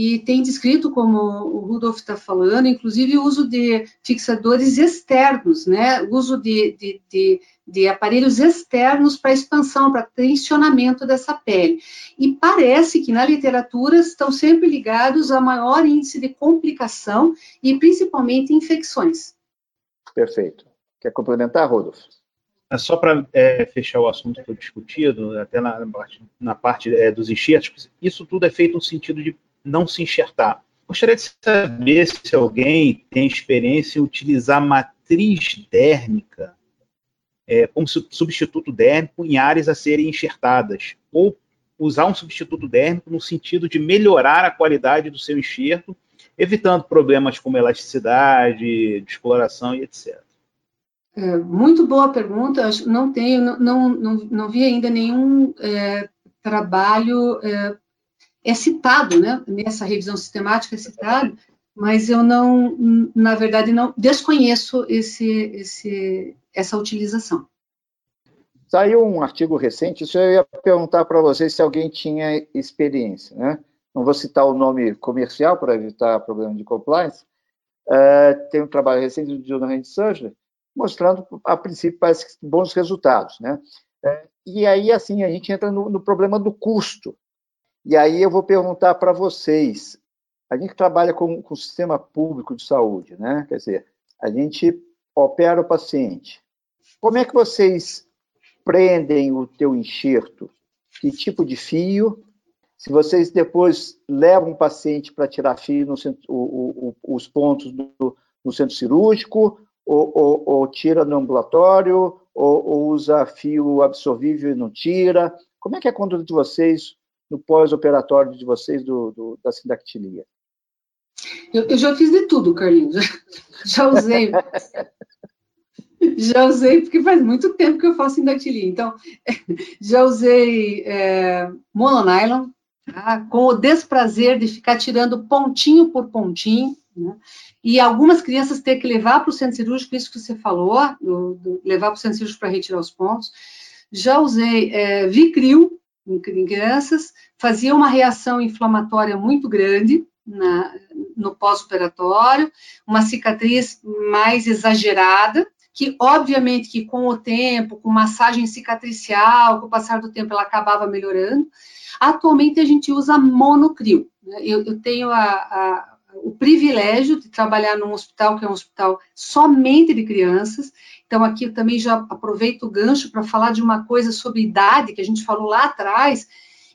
e tem descrito, como o Rudolf está falando, inclusive o uso de fixadores externos, né? O uso de, de, de, de aparelhos externos para expansão, para tensionamento dessa pele. E parece que na literatura estão sempre ligados a maior índice de complicação e principalmente infecções. Perfeito. Quer complementar, Rodolfo? É só para é, fechar o assunto que foi discutido, até na, na parte, é, dos enxertos, isso tudo é feito no sentido de não se enxertar. Gostaria de saber se alguém tem experiência em utilizar matriz dérmica é, como substituto dérmico em áreas a serem enxertadas, ou usar um substituto dérmico no sentido de melhorar a qualidade do seu enxerto, evitando problemas como elasticidade, descoloração e etc. É, muito boa pergunta. Não tenho, não, não, não, não vi ainda nenhum é, trabalho é, citado, né? Nessa revisão sistemática é citado, mas eu não, na verdade, não desconheço esse, esse, essa utilização. Saiu um artigo recente, isso eu ia perguntar para vocês se alguém tinha experiência, né? Não vou citar o nome comercial para evitar problema de compliance. Uh, tem um trabalho recente do Jonathan Surgery mostrando, a princípio, bons resultados, né? Uh, e aí, assim, a gente entra no, no problema do custo, e aí eu vou perguntar para vocês, a gente trabalha com, com o sistema público de saúde, né? Quer dizer, a gente opera o paciente. Como é que vocês prendem o teu enxerto? Que tipo de fio? Se vocês depois levam o paciente para tirar fio centro, o, o, os pontos do, no centro cirúrgico, ou, ou, ou tira no ambulatório, ou, ou, usa fio absorvível e não tira? Como é que é a conduta de vocês no pós-operatório de vocês do, do, da sindactilia? Eu, eu, já fiz de tudo, Carlinhos. Já, já usei. já usei, porque faz muito tempo que eu faço sindactilia. Então, já usei é, mononylon, tá? com o desprazer de ficar tirando pontinho por pontinho. Né? E algumas crianças ter que levar para o centro cirúrgico, isso que você falou, do, do, levar para o centro cirúrgico para retirar os pontos. Já usei é, Vicril, em crianças, fazia uma reação inflamatória muito grande na, no pós-operatório, uma cicatriz mais exagerada, que obviamente que com o tempo, com massagem cicatricial, com o passar do tempo, ela acabava melhorando. Atualmente a gente usa monocril. Né? Eu, eu tenho a, a, o privilégio de trabalhar num hospital que é um hospital somente de crianças, então, aqui eu também já aproveito o gancho para falar de uma coisa sobre idade, que a gente falou lá atrás,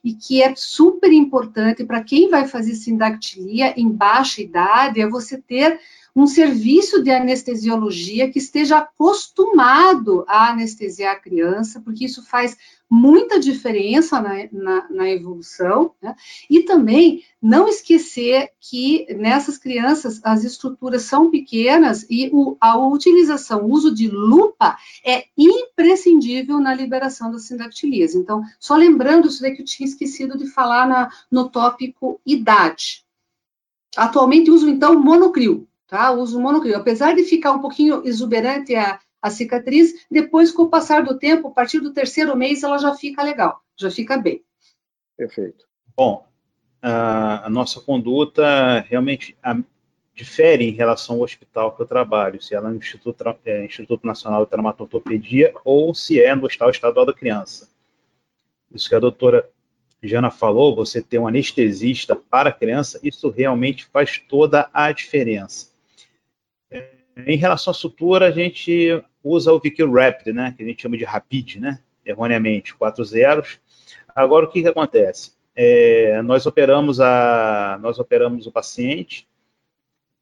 e que é super importante para quem vai fazer sindactilia em baixa idade, é você ter um serviço de anestesiologia que esteja acostumado a anestesiar a criança, porque isso faz muita diferença na, na, na evolução, né? e também não esquecer que nessas crianças as estruturas são pequenas e o, a utilização, o uso de lupa é imprescindível na liberação das sindactilias. Então, só lembrando isso daí que eu tinha esquecido de falar na, no tópico idade. Atualmente uso, então, monocrio, tá? Uso monocrio. Apesar de ficar um pouquinho exuberante a, a cicatriz, depois, com o passar do tempo, a partir do terceiro mês, ela já fica legal, já fica bem. Perfeito. Bom, a, nossa conduta realmente a, difere em relação ao hospital que eu trabalho, se ela é no Instituto, é, Instituto Nacional de Traumatologia ou se é no Hospital Estadual da Criança. Isso que a doutora Jana falou, você ter um anestesista para a criança, isso realmente faz toda a diferença. É, em relação à sutura, a gente usa o VQ Rapid, né, que a gente chama de Rapid, né, erroneamente, quatro zeros. Agora, o que, que acontece? É, nós operamos a, nós operamos o paciente,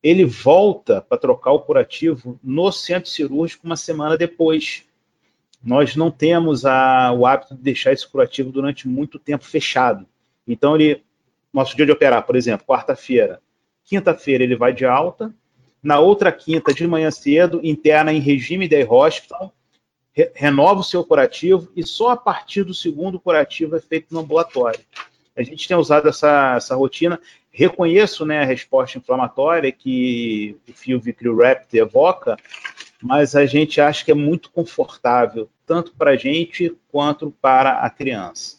ele volta para trocar o curativo no centro cirúrgico uma semana depois. Nós não temos a, o hábito de deixar esse curativo durante muito tempo fechado. Então, ele, nosso dia de operar, por exemplo, quarta-feira, quinta-feira ele vai de alta, na outra quinta, de manhã cedo, interna em regime de hospital, re renova o seu curativo e só a partir do segundo curativo é feito no ambulatório. A gente tem usado essa, essa rotina. Reconheço né, a resposta inflamatória que o fio Vicryrapt evoca, mas a gente acha que é muito confortável, tanto para a gente quanto para a criança.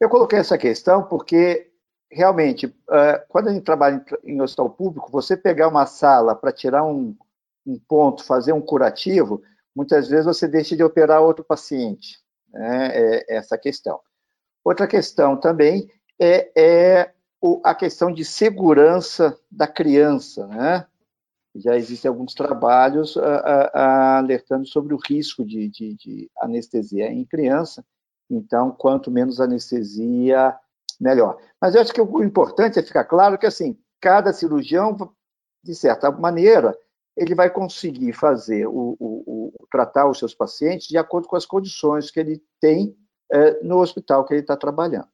Eu coloquei essa questão porque realmente, uh, quando a gente trabalha em, hospital público, você pegar uma sala para tirar um, um, ponto, fazer um curativo, muitas vezes você deixa de operar outro paciente. Né? É essa questão. Outra questão também é, é o, a questão de segurança da criança, né? Já existem alguns trabalhos alertando sobre o risco de, de, de anestesia em criança. Então, quanto menos anestesia, melhor. Mas eu acho que o importante é ficar claro que, assim, cada cirurgião, de certa maneira, ele vai conseguir fazer o, o, o tratar os seus pacientes de acordo com as condições que ele tem é, no hospital que ele está trabalhando.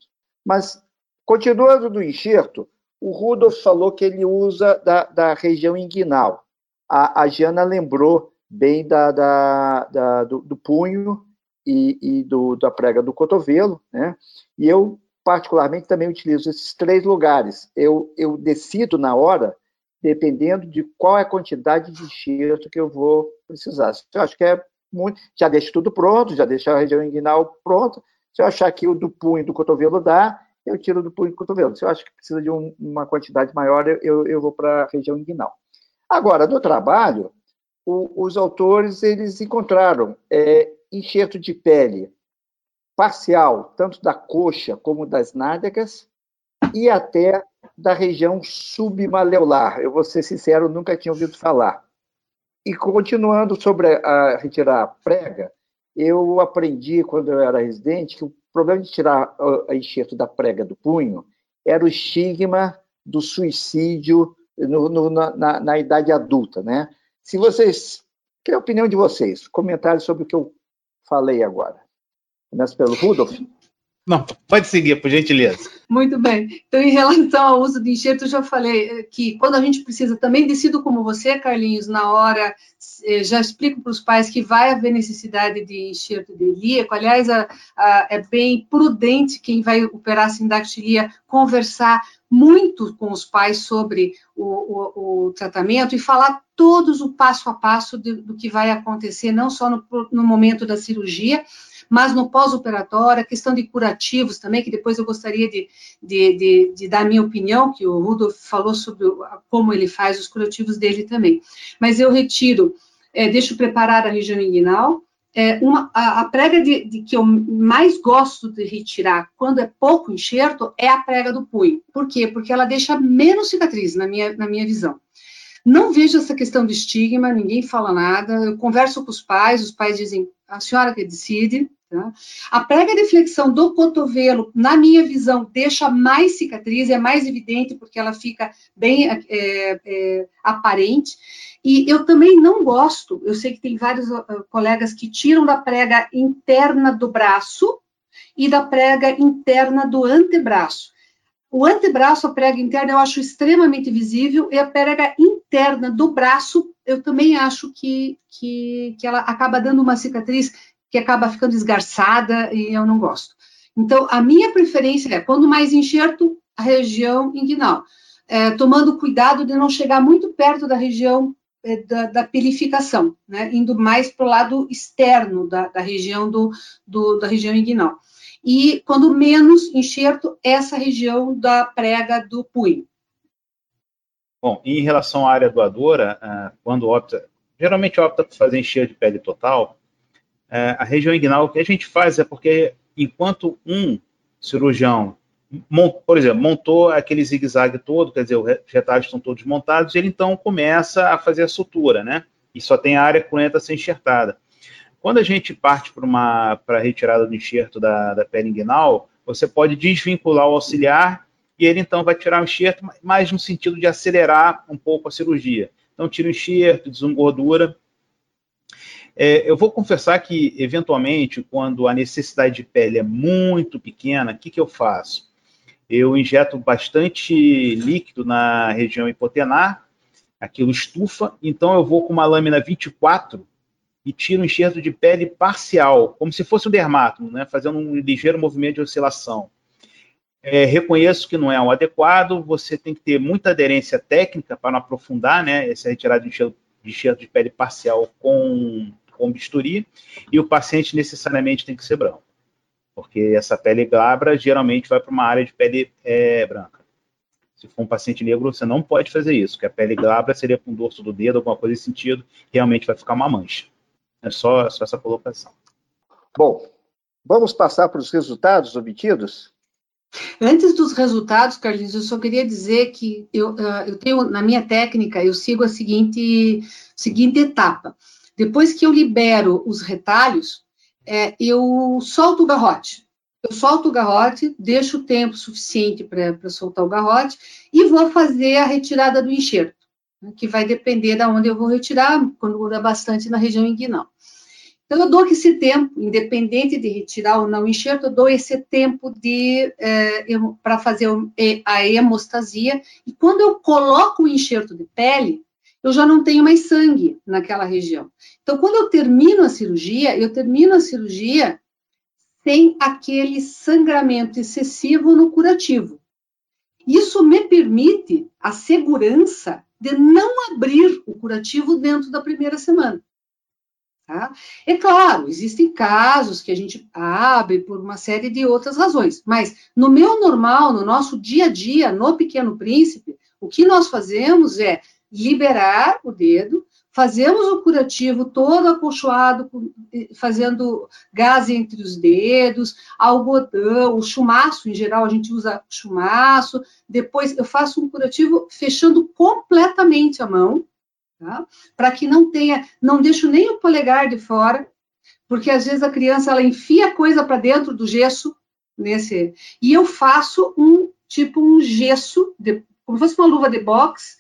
Mas, continuando do enxerto, o Rudolf falou que ele usa da, da região inguinal. A, a Jana lembrou bem da, da, da do, do, punho e, e do, da prega do cotovelo, né? E eu particularmente, também utilizo esses três lugares. Eu, eu decido na hora, dependendo de qual é a quantidade de enxerto que eu vou precisar. Se eu acho que é muito, já deixo tudo pronto, já deixo a região inguinal pronta. Se eu achar que o do punho do cotovelo dá, eu tiro do punho do cotovelo. Se eu acho que precisa de um, uma quantidade maior, eu, eu vou para a região inguinal. Agora, do trabalho, o, os autores eles encontraram é, enxerto de pele parcial, tanto da coxa como das nádegas, e até da região submaleolar. Eu vou ser sincero, nunca tinha ouvido falar. E continuando sobre a, retirar a prega, eu aprendi quando eu era residente que o problema de tirar a enxerto da prega do punho era o estigma do suicídio no, no, na, na, idade adulta, né? Se vocês, qual é a opinião de vocês? Comentários sobre o que eu falei agora. Começa pelo Rudolf? Não, pode seguir, por gentileza. Muito bem. Então, em relação ao uso de enxerto, eu já falei eh, que quando a gente precisa, também decido como você, Carlinhos, na hora, eh, já explico para os pais que vai haver necessidade de enxerto de ilíaco. Aliás, a, a, é bem prudente quem vai operar a sindactilia conversar muito com os pais sobre o, o, o, tratamento e falar todos o passo a passo do, do que vai acontecer, não só no, no momento da cirurgia, mas no pós-operatório, a questão de curativos também, que depois eu gostaria de, de, de, de dar a minha opinião, que o Rudolf falou sobre como ele faz os curativos dele também. Mas eu retiro, é, deixo preparar a região inguinal, é, uma, a, a, prega de, de, que eu mais gosto de retirar quando é pouco enxerto é a prega do punho. Por quê? Porque ela deixa menos cicatriz, na minha, na minha visão. Não vejo essa questão do estigma, ninguém fala nada. Eu converso com os pais, os pais dizem, a senhora que decide, Tá? A prega de flexão do cotovelo, na minha visão, deixa mais cicatriz, é mais evidente porque ela fica bem é, é, aparente. E eu também não gosto, eu sei que tem vários uh, colegas que tiram da prega interna do braço e da prega interna do antebraço. O antebraço, a prega interna, eu acho extremamente visível, e a prega interna do braço, eu também acho que, que, que ela acaba dando uma cicatriz que acaba ficando esgarçada e eu não gosto. Então, a minha preferência é, quando mais enxerto, a região inguinal, é, tomando cuidado de não chegar muito perto da região é, da, da, né, indo mais para o lado externo da, da região do, do, da região inguinal. E quando menos enxerto, essa região da prega do punho. Bom, em relação à área doadora, ah, quando opta, geralmente opta por fazer enxerto de pele total, a região inguinal, o que a gente faz é porque, enquanto um cirurgião, por exemplo, montou aquele zigue-zague todo, quer dizer, os retalhos estão todos montados, ele então começa a fazer a sutura, né? E só tem a área cruenta a ser enxertada. Quando a gente parte para a retirada do enxerto da, da pele inguinal, você pode desvincular o auxiliar e ele então vai tirar o enxerto, mais no sentido de acelerar um pouco a cirurgia. Então, tira o enxerto, desengordura é, eu vou confessar que, eventualmente, quando a necessidade de pele é muito pequena, o que, que eu faço? Eu injeto bastante líquido na região hipotenar, aquilo estufa, então eu vou com uma lâmina 24 e tiro um enxerto de pele parcial, como se fosse um dermato, né, fazendo um ligeiro movimento de oscilação. É, reconheço que não é um adequado, você tem que ter muita aderência técnica para não aprofundar né, essa retirada de de, enxerto de pele parcial com com bisturi, e o paciente necessariamente tem que ser branco, porque essa pele glabra geralmente vai para uma área de pele é, branca. Se for um paciente negro, você não pode fazer isso, porque a pele glabra seria com o dorso do dedo, alguma coisa nesse sentido, realmente vai ficar uma mancha. É só, só essa colocação. Bom, vamos passar para os resultados obtidos? Antes dos resultados, Carlinhos, eu só queria dizer que eu, uh, eu tenho, na minha técnica, eu sigo a seguinte, seguinte etapa. Depois que eu libero os retalhos, é, eu solto o garrote. Eu solto o garrote, deixo o tempo suficiente para soltar o garrote e vou fazer a retirada do enxerto, né, que vai depender de onde eu vou retirar, quando muda bastante na região inguinal. Então, eu dou esse tempo, independente de retirar ou não o enxerto, eu dou esse tempo de é, para fazer a hemostasia. E quando eu coloco o enxerto de pele, eu já não tenho mais sangue naquela região. Então, quando eu termino a cirurgia, eu termino a cirurgia sem aquele sangramento excessivo no curativo. Isso me permite a segurança de não abrir o curativo dentro da primeira semana. Tá? É claro, existem casos que a gente abre por uma série de outras razões, mas no meu normal, no nosso dia a dia, no Pequeno Príncipe, o que nós fazemos é liberar o dedo, fazemos o curativo todo acolchoado, fazendo gás entre os dedos, algodão, o chumaço, em geral a gente usa chumaço, depois eu faço um curativo fechando completamente a mão, tá? para que não tenha, não deixo nem o polegar de fora, porque às vezes a criança ela enfia coisa para dentro do gesso, nesse, e eu faço um tipo um gesso, de, como se fosse uma luva de boxe,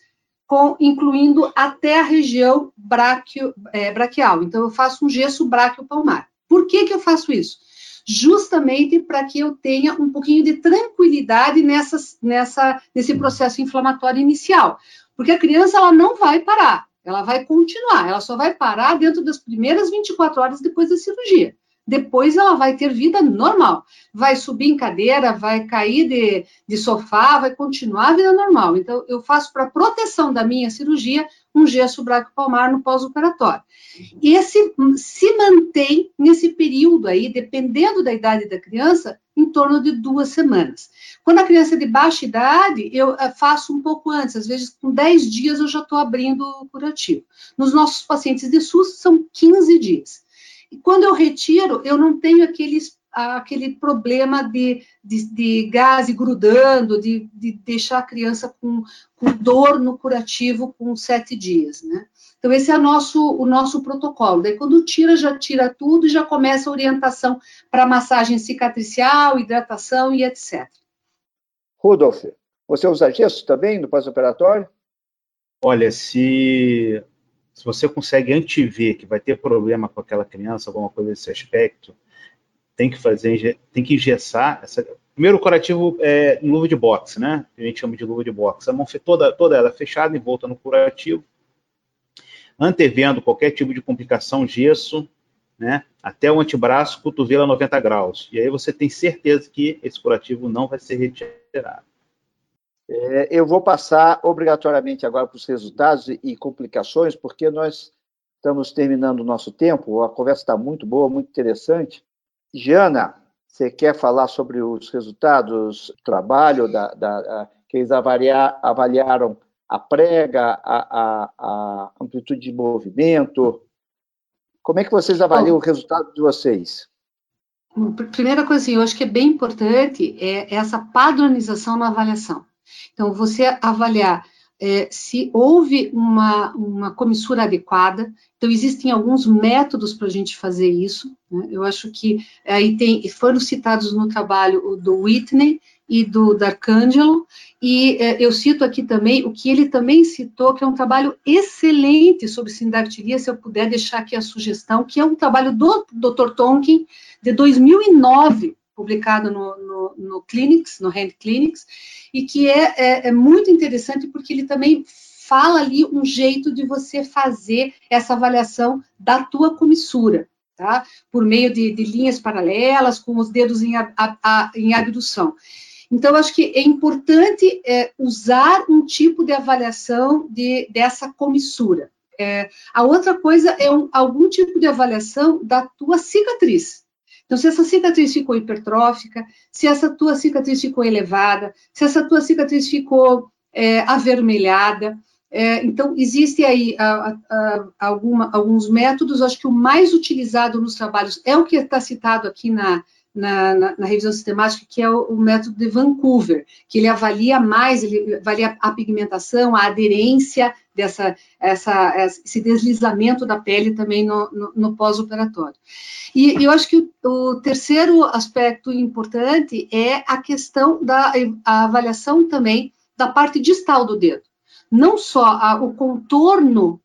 com, incluindo até a região braquio, é, braquial. Então, eu faço um gesso braquio-palmar. Por que, que eu faço isso? Justamente para que eu tenha um pouquinho de tranquilidade nessa, nesse processo inflamatório inicial. Porque a criança ela não vai parar, ela vai continuar, ela só vai parar dentro das primeiras 24 horas depois da cirurgia depois ela vai ter vida normal. Vai subir em cadeira, vai cair de, de sofá, vai continuar a vida normal. Então, eu faço para proteção da minha cirurgia um gesso braquiopalmar no pós-operatório. E esse se mantém nesse período aí, dependendo da idade da criança, em torno de duas semanas. Quando a criança é de baixa idade, eu eh, faço um pouco antes, às vezes com 10 dias eu já estou abrindo o curativo. Nos nossos pacientes de SUS, são 15 dias. E quando eu retiro, eu não tenho aqueles aquele problema de, de, de gás grudando, de, de, deixar a criança com, com dor no curativo com sete dias, né? Então, esse é o nosso, o nosso protocolo. Daí, quando tira, já tira tudo e já começa a orientação para massagem cicatricial, hidratação e etc. Rudolf, você usa gesso também no pós-operatório? Olha, se, se você consegue antever que vai ter problema com aquela criança, alguma coisa desse aspecto, tem que fazer, tem que engessar. Essa, primeiro, o curativo é em luva de boxe, né? A gente chama de luva de boxe. A mão toda, toda ela fechada, envolta no curativo, antevendo qualquer tipo de complicação, gesso, né? Até o antebraço, cotovelo a 90 graus. E aí você tem certeza que esse curativo não vai ser retirado. É, eu vou passar obrigatoriamente agora para os resultados e complicações, porque nós estamos terminando o nosso tempo, a conversa está muito boa, muito interessante. Jana, você quer falar sobre os resultados do trabalho da, da, que eles avaliar, avaliaram a prega, a, a, a, amplitude de movimento? Como é que vocês avaliam Bom, o resultado de vocês? Primeira coisa, assim, eu acho que é bem importante é essa padronização na avaliação. Então, você avaliar é, se houve uma, uma comissura adequada. Então, existem alguns métodos para a gente fazer isso. Né? Eu acho que aí tem, foram citados no trabalho do Whitney e do D'Arcangelo, e é, eu cito aqui também o que ele também citou, que é um trabalho excelente sobre sindactilia, se eu puder deixar aqui a sugestão, que é um trabalho do Dr. Tonkin, de 2009, publicado no, no, no Clinics, no Hand Clinics, e que é, é, é muito interessante porque ele também fala ali um jeito de você fazer essa avaliação da tua comissura, tá? Por meio de, de linhas paralelas, com os dedos em, a, a, em abdução. Então, acho que é importante é, usar um tipo de avaliação de, dessa comissura. É, a outra coisa é um, algum tipo de avaliação da tua cicatriz. Então, se essa cicatriz ficou hipertrófica, se essa tua cicatriz ficou elevada, se essa tua cicatriz ficou é, avermelhada, é, então, existe aí a, a, alguma, alguns métodos, acho que o mais utilizado nos trabalhos é o que está citado aqui na, na, na, na, revisão sistemática, que é o, o, método de Vancouver, que ele avalia mais, ele avalia a pigmentação, a aderência dessa, essa, esse deslizamento da pele também no, no, no pós-operatório. E, eu acho que o, o, terceiro aspecto importante é a questão da a avaliação também da parte distal do dedo. Não só a, o contorno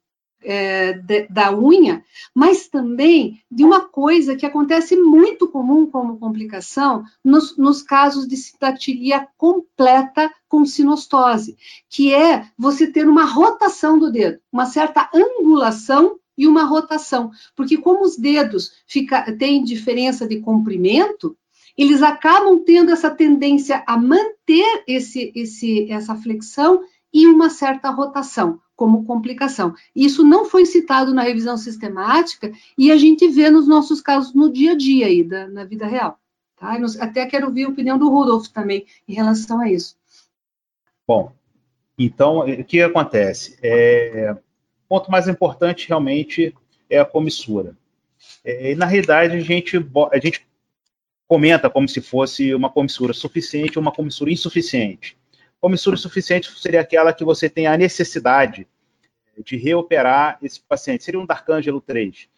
é, de, da unha, mas também de uma coisa que acontece muito comum como complicação nos, nos casos de citatilia completa com sinostose, que é você ter uma rotação do dedo, uma certa angulação e uma rotação, porque como os dedos fica, têm diferença de comprimento, eles acabam tendo essa tendência a manter esse, esse, essa flexão e uma certa rotação como complicação. Isso não foi citado na revisão sistemática e a gente vê nos nossos casos no dia a dia aí, da, na vida real. Tá? Até quero ouvir a opinião do Rudolf também em relação a isso. Bom, então, o que acontece? É, o ponto mais importante realmente é a comissura. É, e, na realidade, a gente, a gente comenta como se fosse uma comissura suficiente ou uma comissura insuficiente. Comissura suficiente seria aquela que você tem a necessidade de reoperar esse paciente. Seria um Darcângelo 3.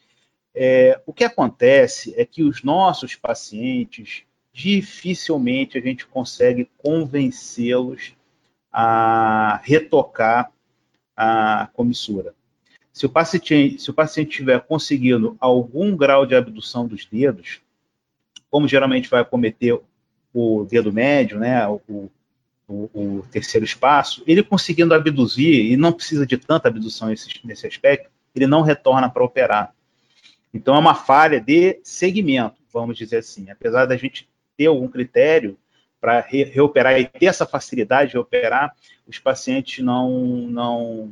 É, o que acontece é que os nossos pacientes, dificilmente a gente consegue convencê-los a retocar a comissura. Se o paciente, se o paciente tiver conseguindo algum grau de abdução dos dedos, como geralmente vai cometer o dedo médio, né, o, o, o, terceiro espaço, ele conseguindo abduzir, e não precisa de tanta abdução nesse, nesse aspecto, ele não retorna para operar. Então, é uma falha de segmento, vamos dizer assim. Apesar da gente ter algum critério para re, reoperar e ter essa facilidade de operar, os pacientes não, não,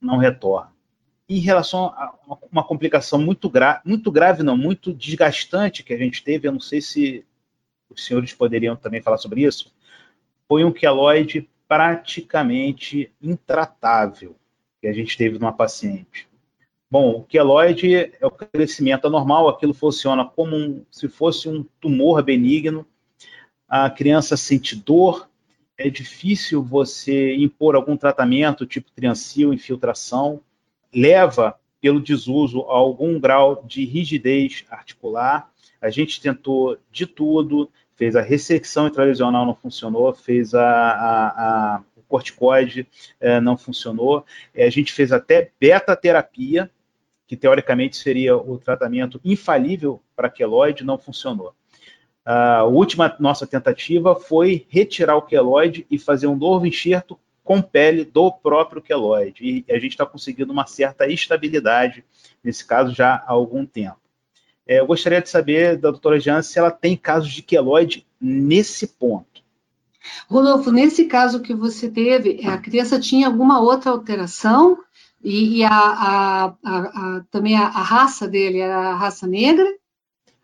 não retornam. Em relação a uma complicação muito, gra muito grave, não, muito desgastante que a gente teve, eu não sei se os senhores poderiam também falar sobre isso, foi um queloide praticamente intratável que a gente teve numa paciente. Bom, o queloide é o crescimento anormal, aquilo funciona como um, se fosse um tumor benigno. A criança sente dor, é difícil você impor algum tratamento, tipo triancil, infiltração, leva pelo desuso a algum grau de rigidez articular. A gente tentou de tudo, fez a ressecção intralesional, não funcionou, fez a, a, a o corticoide, é, não funcionou. É, a gente fez até beta-terapia, que teoricamente seria o tratamento infalível para queloide, não funcionou. A última nossa tentativa foi retirar o queloide e fazer um novo enxerto com pele do próprio queloide. E a gente está conseguindo uma certa estabilidade, nesse caso, já há algum tempo. É, eu gostaria de saber da doutora Jean se ela tem casos de queloide nesse ponto. Rodolfo, nesse caso que você teve, a criança tinha alguma outra alteração e, e a, a, a, também a, raça dele era a raça negra?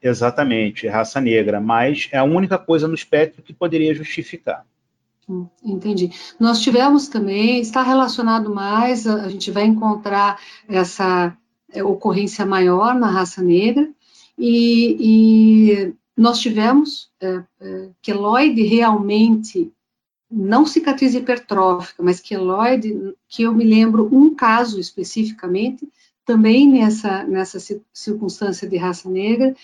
Exatamente, raça negra, mas é a única coisa no espectro que poderia justificar. Hum, entendi. Nós tivemos também, está relacionado mais, a, a gente vai encontrar essa é, ocorrência maior na raça negra, e, e nós tivemos é, é, queloide realmente não cicatriz hipertrófica, mas queloide, que eu me lembro um caso especificamente, também nessa, nessa circunstância de raça negra,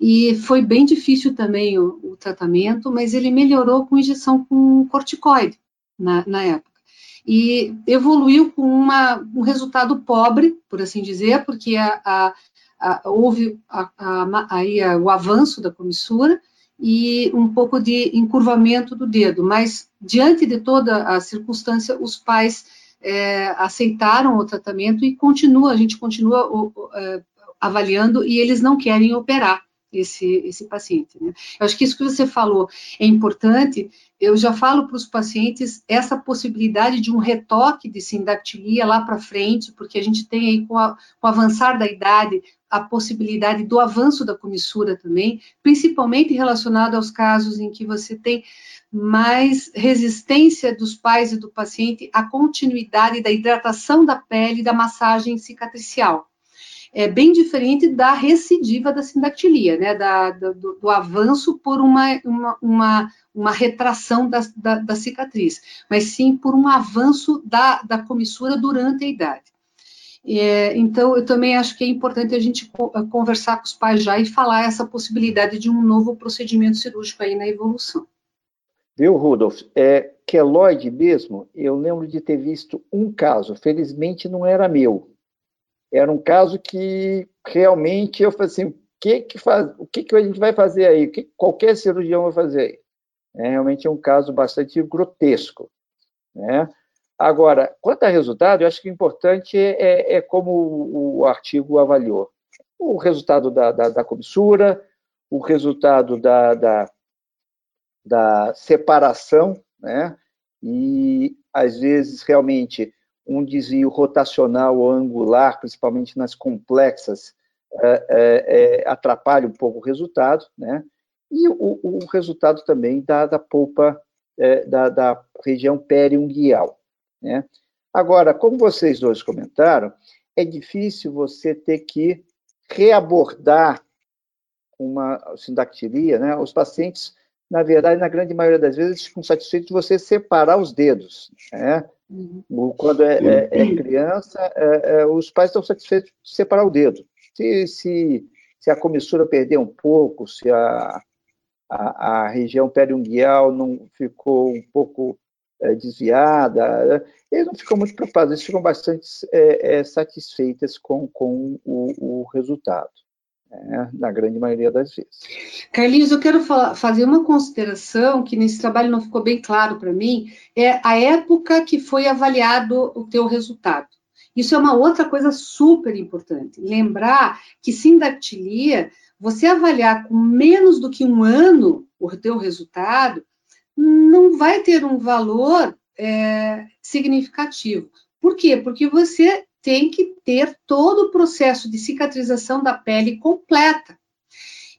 e foi bem difícil também o, o tratamento, mas ele melhorou com injeção com corticoide na, na época. E evoluiu com uma, um resultado pobre, por assim dizer, porque a, a, a, houve aí o avanço da comissura, e um pouco de encurvamento do dedo, mas diante de toda a circunstância, os pais é, aceitaram o tratamento e continua, a gente continua o, o, é, avaliando e eles não querem operar esse, esse paciente. Né? Eu acho que isso que você falou é importante. Eu já falo para os pacientes essa possibilidade de um retoque de sindactilia lá para frente, porque a gente tem aí, com, a, com o avançar da idade, a possibilidade do avanço da comissura também, principalmente relacionado aos casos em que você tem mais resistência dos pais e do paciente à continuidade da hidratação da pele e da massagem cicatricial. É bem diferente da recidiva da sindactilia, né, da, do, do, avanço por uma, uma, uma, uma retração da, da, da, cicatriz, mas sim por um avanço da, da comissura durante a idade. É, então, eu também acho que é importante a gente conversar com os pais já e falar essa possibilidade de um novo procedimento cirúrgico aí na evolução. Viu, Rudolf? É, queloide mesmo, eu lembro de ter visto um caso, felizmente não era meu. Era um caso que realmente eu falei assim, o que que, faz, o que, que a gente vai fazer aí? O que qualquer cirurgião vai fazer aí? É realmente é um caso bastante grotesco, né? Agora, quanto a resultado, eu acho que o importante é, é, é como o artigo avaliou. O resultado da, da, da comissura, o resultado da, da, da, separação, né? e às vezes realmente um desvio rotacional ou angular, principalmente nas complexas, é, é, é, atrapalha um pouco o resultado, né? e o, o resultado também da, da polpa é, da, da região periunguial. Né? Agora, como vocês dois comentaram, é difícil você ter que reabordar uma sindactilia, né? Os pacientes, na verdade, na grande maioria das vezes, ficam satisfeitos de você separar os dedos, né? Uhum. Quando é, é, é criança, é, é, os pais estão satisfeitos de separar o dedo. Se, se, se a comissura perder um pouco, se a, a, a região periunguial não ficou um pouco é, desviada, eles não ficam muito preocupados, eles ficam bastante é, é, satisfeitas com, com o, o resultado, né, na grande maioria das vezes. Carlinhos, eu quero falar, fazer uma consideração que nesse trabalho não ficou bem claro para mim, é a época que foi avaliado o teu resultado. Isso é uma outra coisa super importante. Lembrar que sindactilia, você avaliar com menos do que um ano o teu resultado, não vai ter um valor é, significativo. Por quê? Porque você tem que ter todo o processo de cicatrização da pele completa.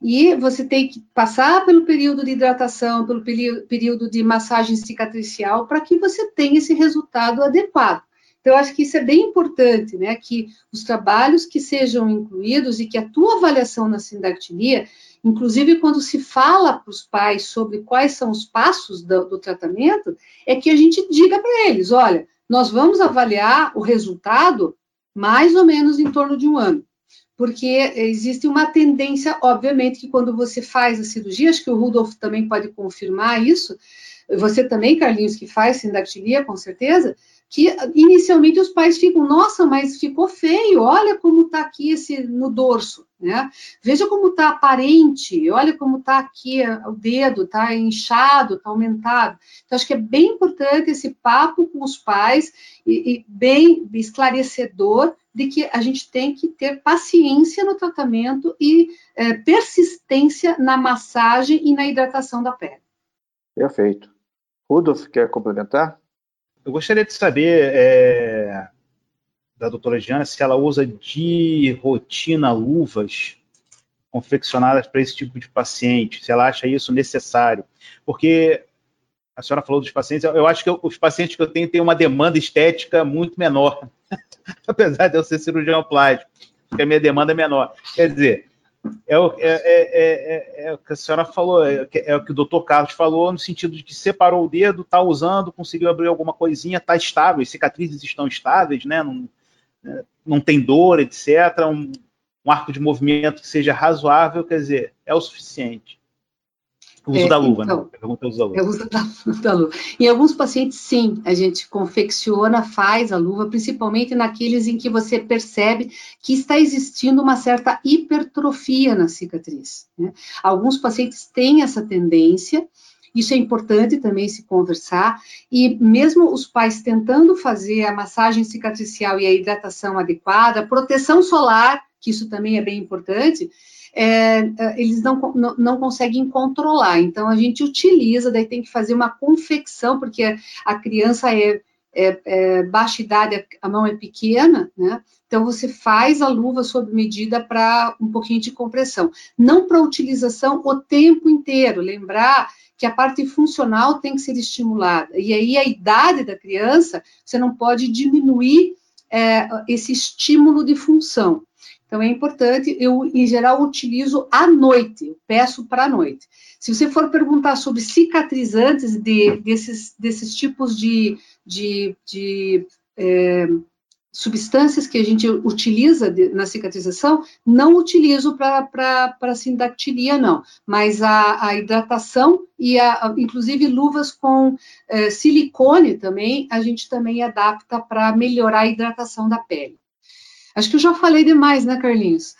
E você tem que passar pelo período de hidratação, pelo período de massagem cicatricial, para que você tenha esse resultado adequado. Então, eu acho que isso é bem importante, né? Que os trabalhos que sejam incluídos e que a tua avaliação na sindactilia, inclusive quando se fala para os pais sobre quais são os passos do, do tratamento, é que a gente diga para eles: olha, nós vamos avaliar o resultado mais ou menos em torno de um ano porque existe uma tendência, obviamente, que quando você faz a cirurgia, acho que o Rudolf também pode confirmar isso, você também, Carlinhos, que faz sindactilia, com certeza, que inicialmente os pais ficam, nossa, mas ficou feio, olha como está aqui esse no dorso, né? Veja como está aparente, olha como está aqui o dedo, está inchado, está aumentado. Então, acho que é bem importante esse papo com os pais e, e bem esclarecedor de que a gente tem que ter paciência no tratamento e é, persistência na massagem e na hidratação da pele. Perfeito. Rudolf, quer complementar? Eu gostaria de saber é, da doutora Giana se ela usa de rotina luvas confeccionadas para esse tipo de paciente, se ela acha isso necessário. Porque a senhora falou dos pacientes, eu acho que eu, os pacientes que eu tenho têm uma demanda estética muito menor, apesar de eu ser cirurgião plástico, porque a minha demanda é menor. Quer dizer, é o, é, é, é, o que a senhora falou, é, o que o doutor Carlos falou, no sentido de que separou o dedo, está usando, conseguiu abrir alguma coisinha, está estável, as cicatrizes estão estáveis, né? Não, não tem dor, etc. Um, um arco de movimento que seja razoável, quer dizer, é o suficiente. O uso é, da luva, né? então, né? A pergunta é o uso da luva. É o uso da, da, luva. Em alguns pacientes, sim, a gente confecciona, faz a luva, principalmente naqueles em que você percebe que está existindo uma certa hipertrofia na cicatriz. Né? Alguns pacientes têm essa tendência, isso é importante também se conversar, e mesmo os pais tentando fazer a massagem cicatricial e a hidratação adequada, proteção solar, que isso também é bem importante, é, é, eles não, não, não, conseguem controlar. Então, a gente utiliza, daí tem que fazer uma confecção, porque a criança é, é, é baixa idade, a mão é pequena, né? Então, você faz a luva sob medida para um pouquinho de compressão. Não para utilização o tempo inteiro. Lembrar que a parte funcional tem que ser estimulada. E aí, a idade da criança, você não pode diminuir é, esse estímulo de função. Então, é importante, eu, em geral, utilizo à noite, peço para a noite. Se você for perguntar sobre cicatrizantes de, desses, desses tipos de, de, de é, substâncias que a gente utiliza de, na cicatrização, não utilizo para sindactilia, não. Mas a, a hidratação e, a, inclusive, luvas com é, silicone também, a gente também adapta para melhorar a hidratação da pele. Acho que eu já falei demais, né, Carlinhos?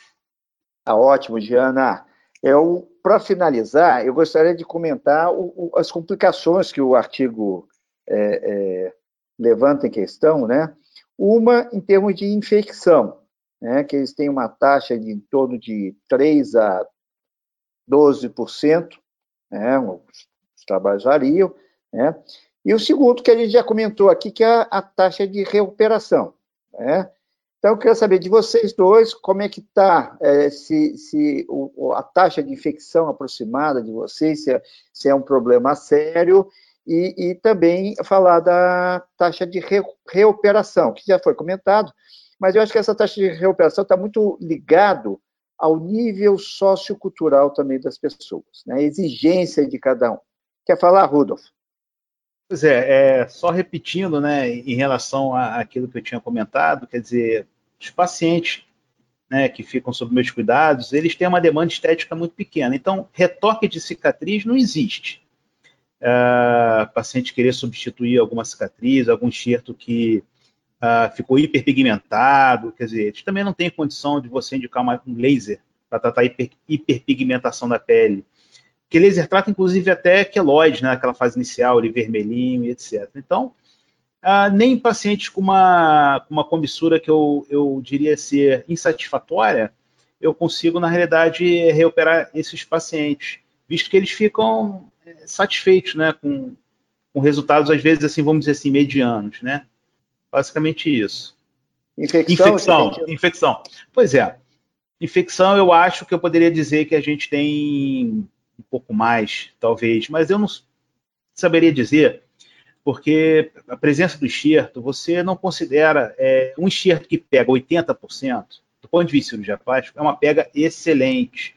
Tá ótimo, Diana. Eu, para finalizar, eu gostaria de comentar o, o, as complicações que o artigo é, é, levanta em questão, né? Uma em termos de infecção, né? Que eles têm uma taxa de em torno de 3 a 12%, né? Os, os trabalhos variam, né? E o segundo que a gente já comentou aqui, que é a, a taxa de recuperação, né? Então, eu queria saber de vocês dois como é que está, é, se, se o, a taxa de infecção aproximada de vocês, se é, se é um problema sério, e, e, também falar da taxa de re, reoperação, que já foi comentado, mas eu acho que essa taxa de reoperação está muito ligado ao nível sociocultural também das pessoas, né? a exigência de cada um. Quer falar, Rudolf? Pois é, é, só repetindo, né, em relação àquilo que eu tinha comentado, quer dizer, os pacientes né, que ficam sob meus cuidados, eles têm uma demanda estética muito pequena. Então, retoque de cicatriz não existe. Uh, paciente querer substituir alguma cicatriz, algum enxerto que uh, ficou hiperpigmentado, quer dizer, eles também não têm condição de você indicar uma, um laser para tratar hiper, hiperpigmentação da pele que laser trata, inclusive, até queloide, né, naquela fase inicial, ali, vermelhinho e etc. Então, ah, nem pacientes com uma, uma comissura que eu, eu diria ser insatisfatória, eu consigo, na realidade, reoperar esses pacientes, visto que eles ficam eh, satisfeitos né, com, com resultados, às vezes, assim, vamos dizer assim, medianos, né? Basicamente isso. Infecção? Infecção, infecção. Pois é. Infecção, eu acho que eu poderia dizer que a gente tem um pouco mais, talvez, mas eu não saberia dizer, porque a presença do enxerto, você não considera é, um enxerto que pega 80%, do ponto de vista de cirurgia é uma pega excelente.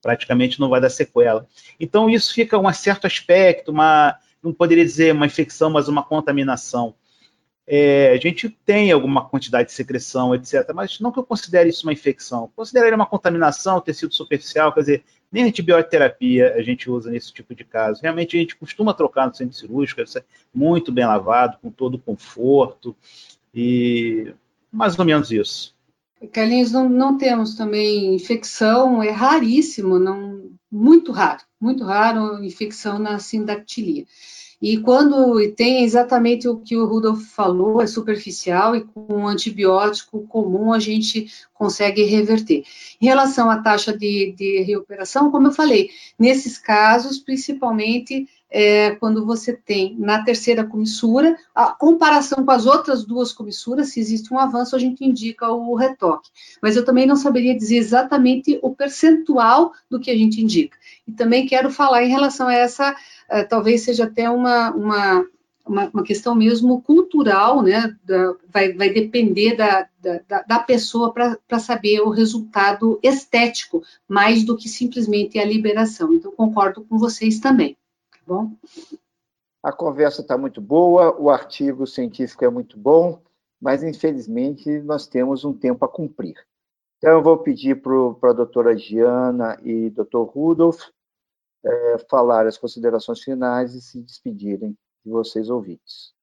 Praticamente não vai dar sequela. Então, isso fica um certo aspecto, uma, não poderia dizer uma infecção, mas uma contaminação. É, a gente tem alguma quantidade de secreção, etc., mas não que eu considere isso uma infecção. Consideraria uma contaminação, tecido superficial, quer dizer, nem antibioterapia a gente usa nesse tipo de caso. Realmente a gente costuma trocar no centro cirúrgico, é muito bem lavado, com todo o conforto, e mais ou menos isso. Carlinhos, não, não temos também infecção, é raríssimo, não, muito raro, muito raro infecção na sindactilia. E quando tem exatamente o que o Rudolf falou, é superficial e com um antibiótico comum a gente consegue reverter. Em relação à taxa de, de recuperação, como eu falei, nesses casos, principalmente é, quando você tem na terceira comissura, a comparação com as outras duas comissuras, se existe um avanço, a gente indica o retoque. Mas eu também não saberia dizer exatamente o percentual do que a gente indica. E também quero falar em relação a essa uh, talvez seja até uma, uma, uma, uma questão mesmo cultural, né? Da, vai, vai depender da, da, da pessoa para saber o resultado estético, mais do que simplesmente a liberação. Então, concordo com vocês também, bom? A conversa está muito boa, o artigo científico é muito bom, mas infelizmente nós temos um tempo a cumprir. Então, eu vou pedir para a doutora Giana e doutor Rudolf é, falar as considerações finais e se despedirem de vocês ouvintes.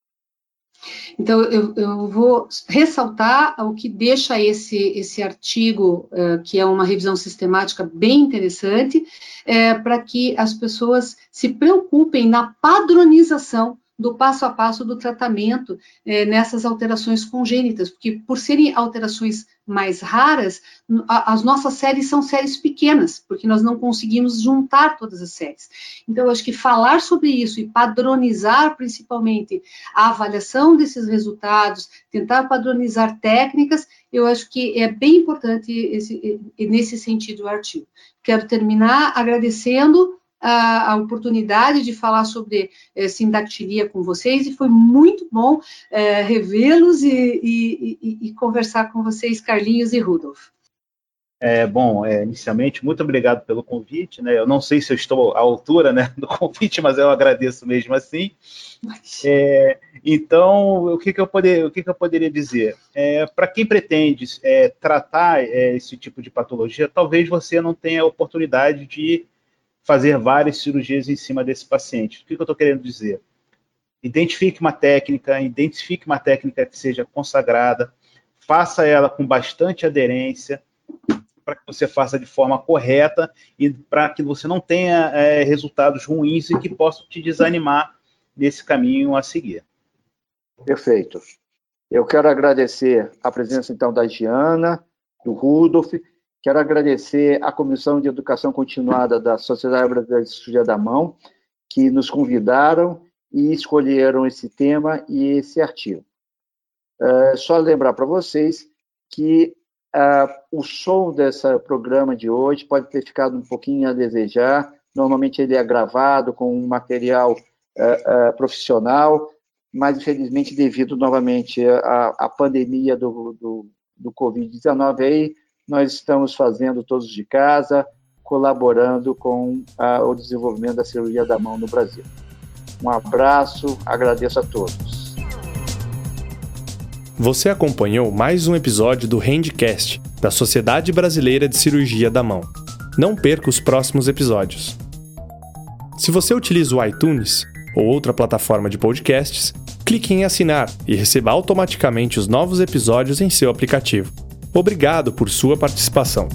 Então, eu, eu, vou ressaltar o que deixa esse, esse artigo, uh, que é uma revisão sistemática bem interessante, é, para que as pessoas se preocupem na padronização do passo a passo do tratamento é, nessas alterações congênitas, porque por serem alterações mais raras, a, as nossas séries são séries pequenas, porque nós não conseguimos juntar todas as séries. Então, acho que falar sobre isso e padronizar principalmente a avaliação desses resultados, tentar padronizar técnicas, eu acho que é bem importante esse, nesse sentido o artigo. Quero terminar agradecendo a, a oportunidade de falar sobre é, sindactilia com vocês e foi muito bom é, revê-los e, e, e, e, conversar com vocês, Carlinhos e Rudolf. É, bom, é, inicialmente, muito obrigado pelo convite. Né? Eu não sei se eu estou à altura né, do convite, mas eu agradeço mesmo assim. É, então, o que, que, eu poder, o que, que eu poderia dizer? É, Para quem pretende é, tratar é, esse tipo de patologia, talvez você não tenha a oportunidade de fazer várias cirurgias em cima desse paciente. O que, eu estou querendo dizer? Identifique uma técnica, identifique uma técnica que seja consagrada, faça ela com bastante aderência, para que você faça de forma correta e para que você não tenha é, resultados ruins e que possam te desanimar nesse caminho a seguir. Perfeito. Eu quero agradecer a presença, então, da Giana, do Rudolf, Quero agradecer à Comissão de Educação Continuada da Sociedade Brasileira de Cirurgia da Mão, que nos convidaram e escolheram esse tema e esse artigo. É, só lembrar para vocês que uh, o som desse programa de hoje pode ter ficado um pouquinho a desejar. Normalmente ele é gravado com um material uh, uh, profissional, mas infelizmente devido novamente à, à pandemia do, do, do Covid-19 aí nós estamos fazendo todos de casa, colaborando com a, o desenvolvimento da cirurgia da mão no Brasil. Um abraço, agradeço a todos. Você acompanhou mais um episódio do Handcast, da Sociedade Brasileira de Cirurgia da Mão. Não perca os próximos episódios. Se você utiliza o iTunes ou outra plataforma de podcasts, clique em assinar e receba automaticamente os novos episódios em seu aplicativo. Obrigado por sua participação.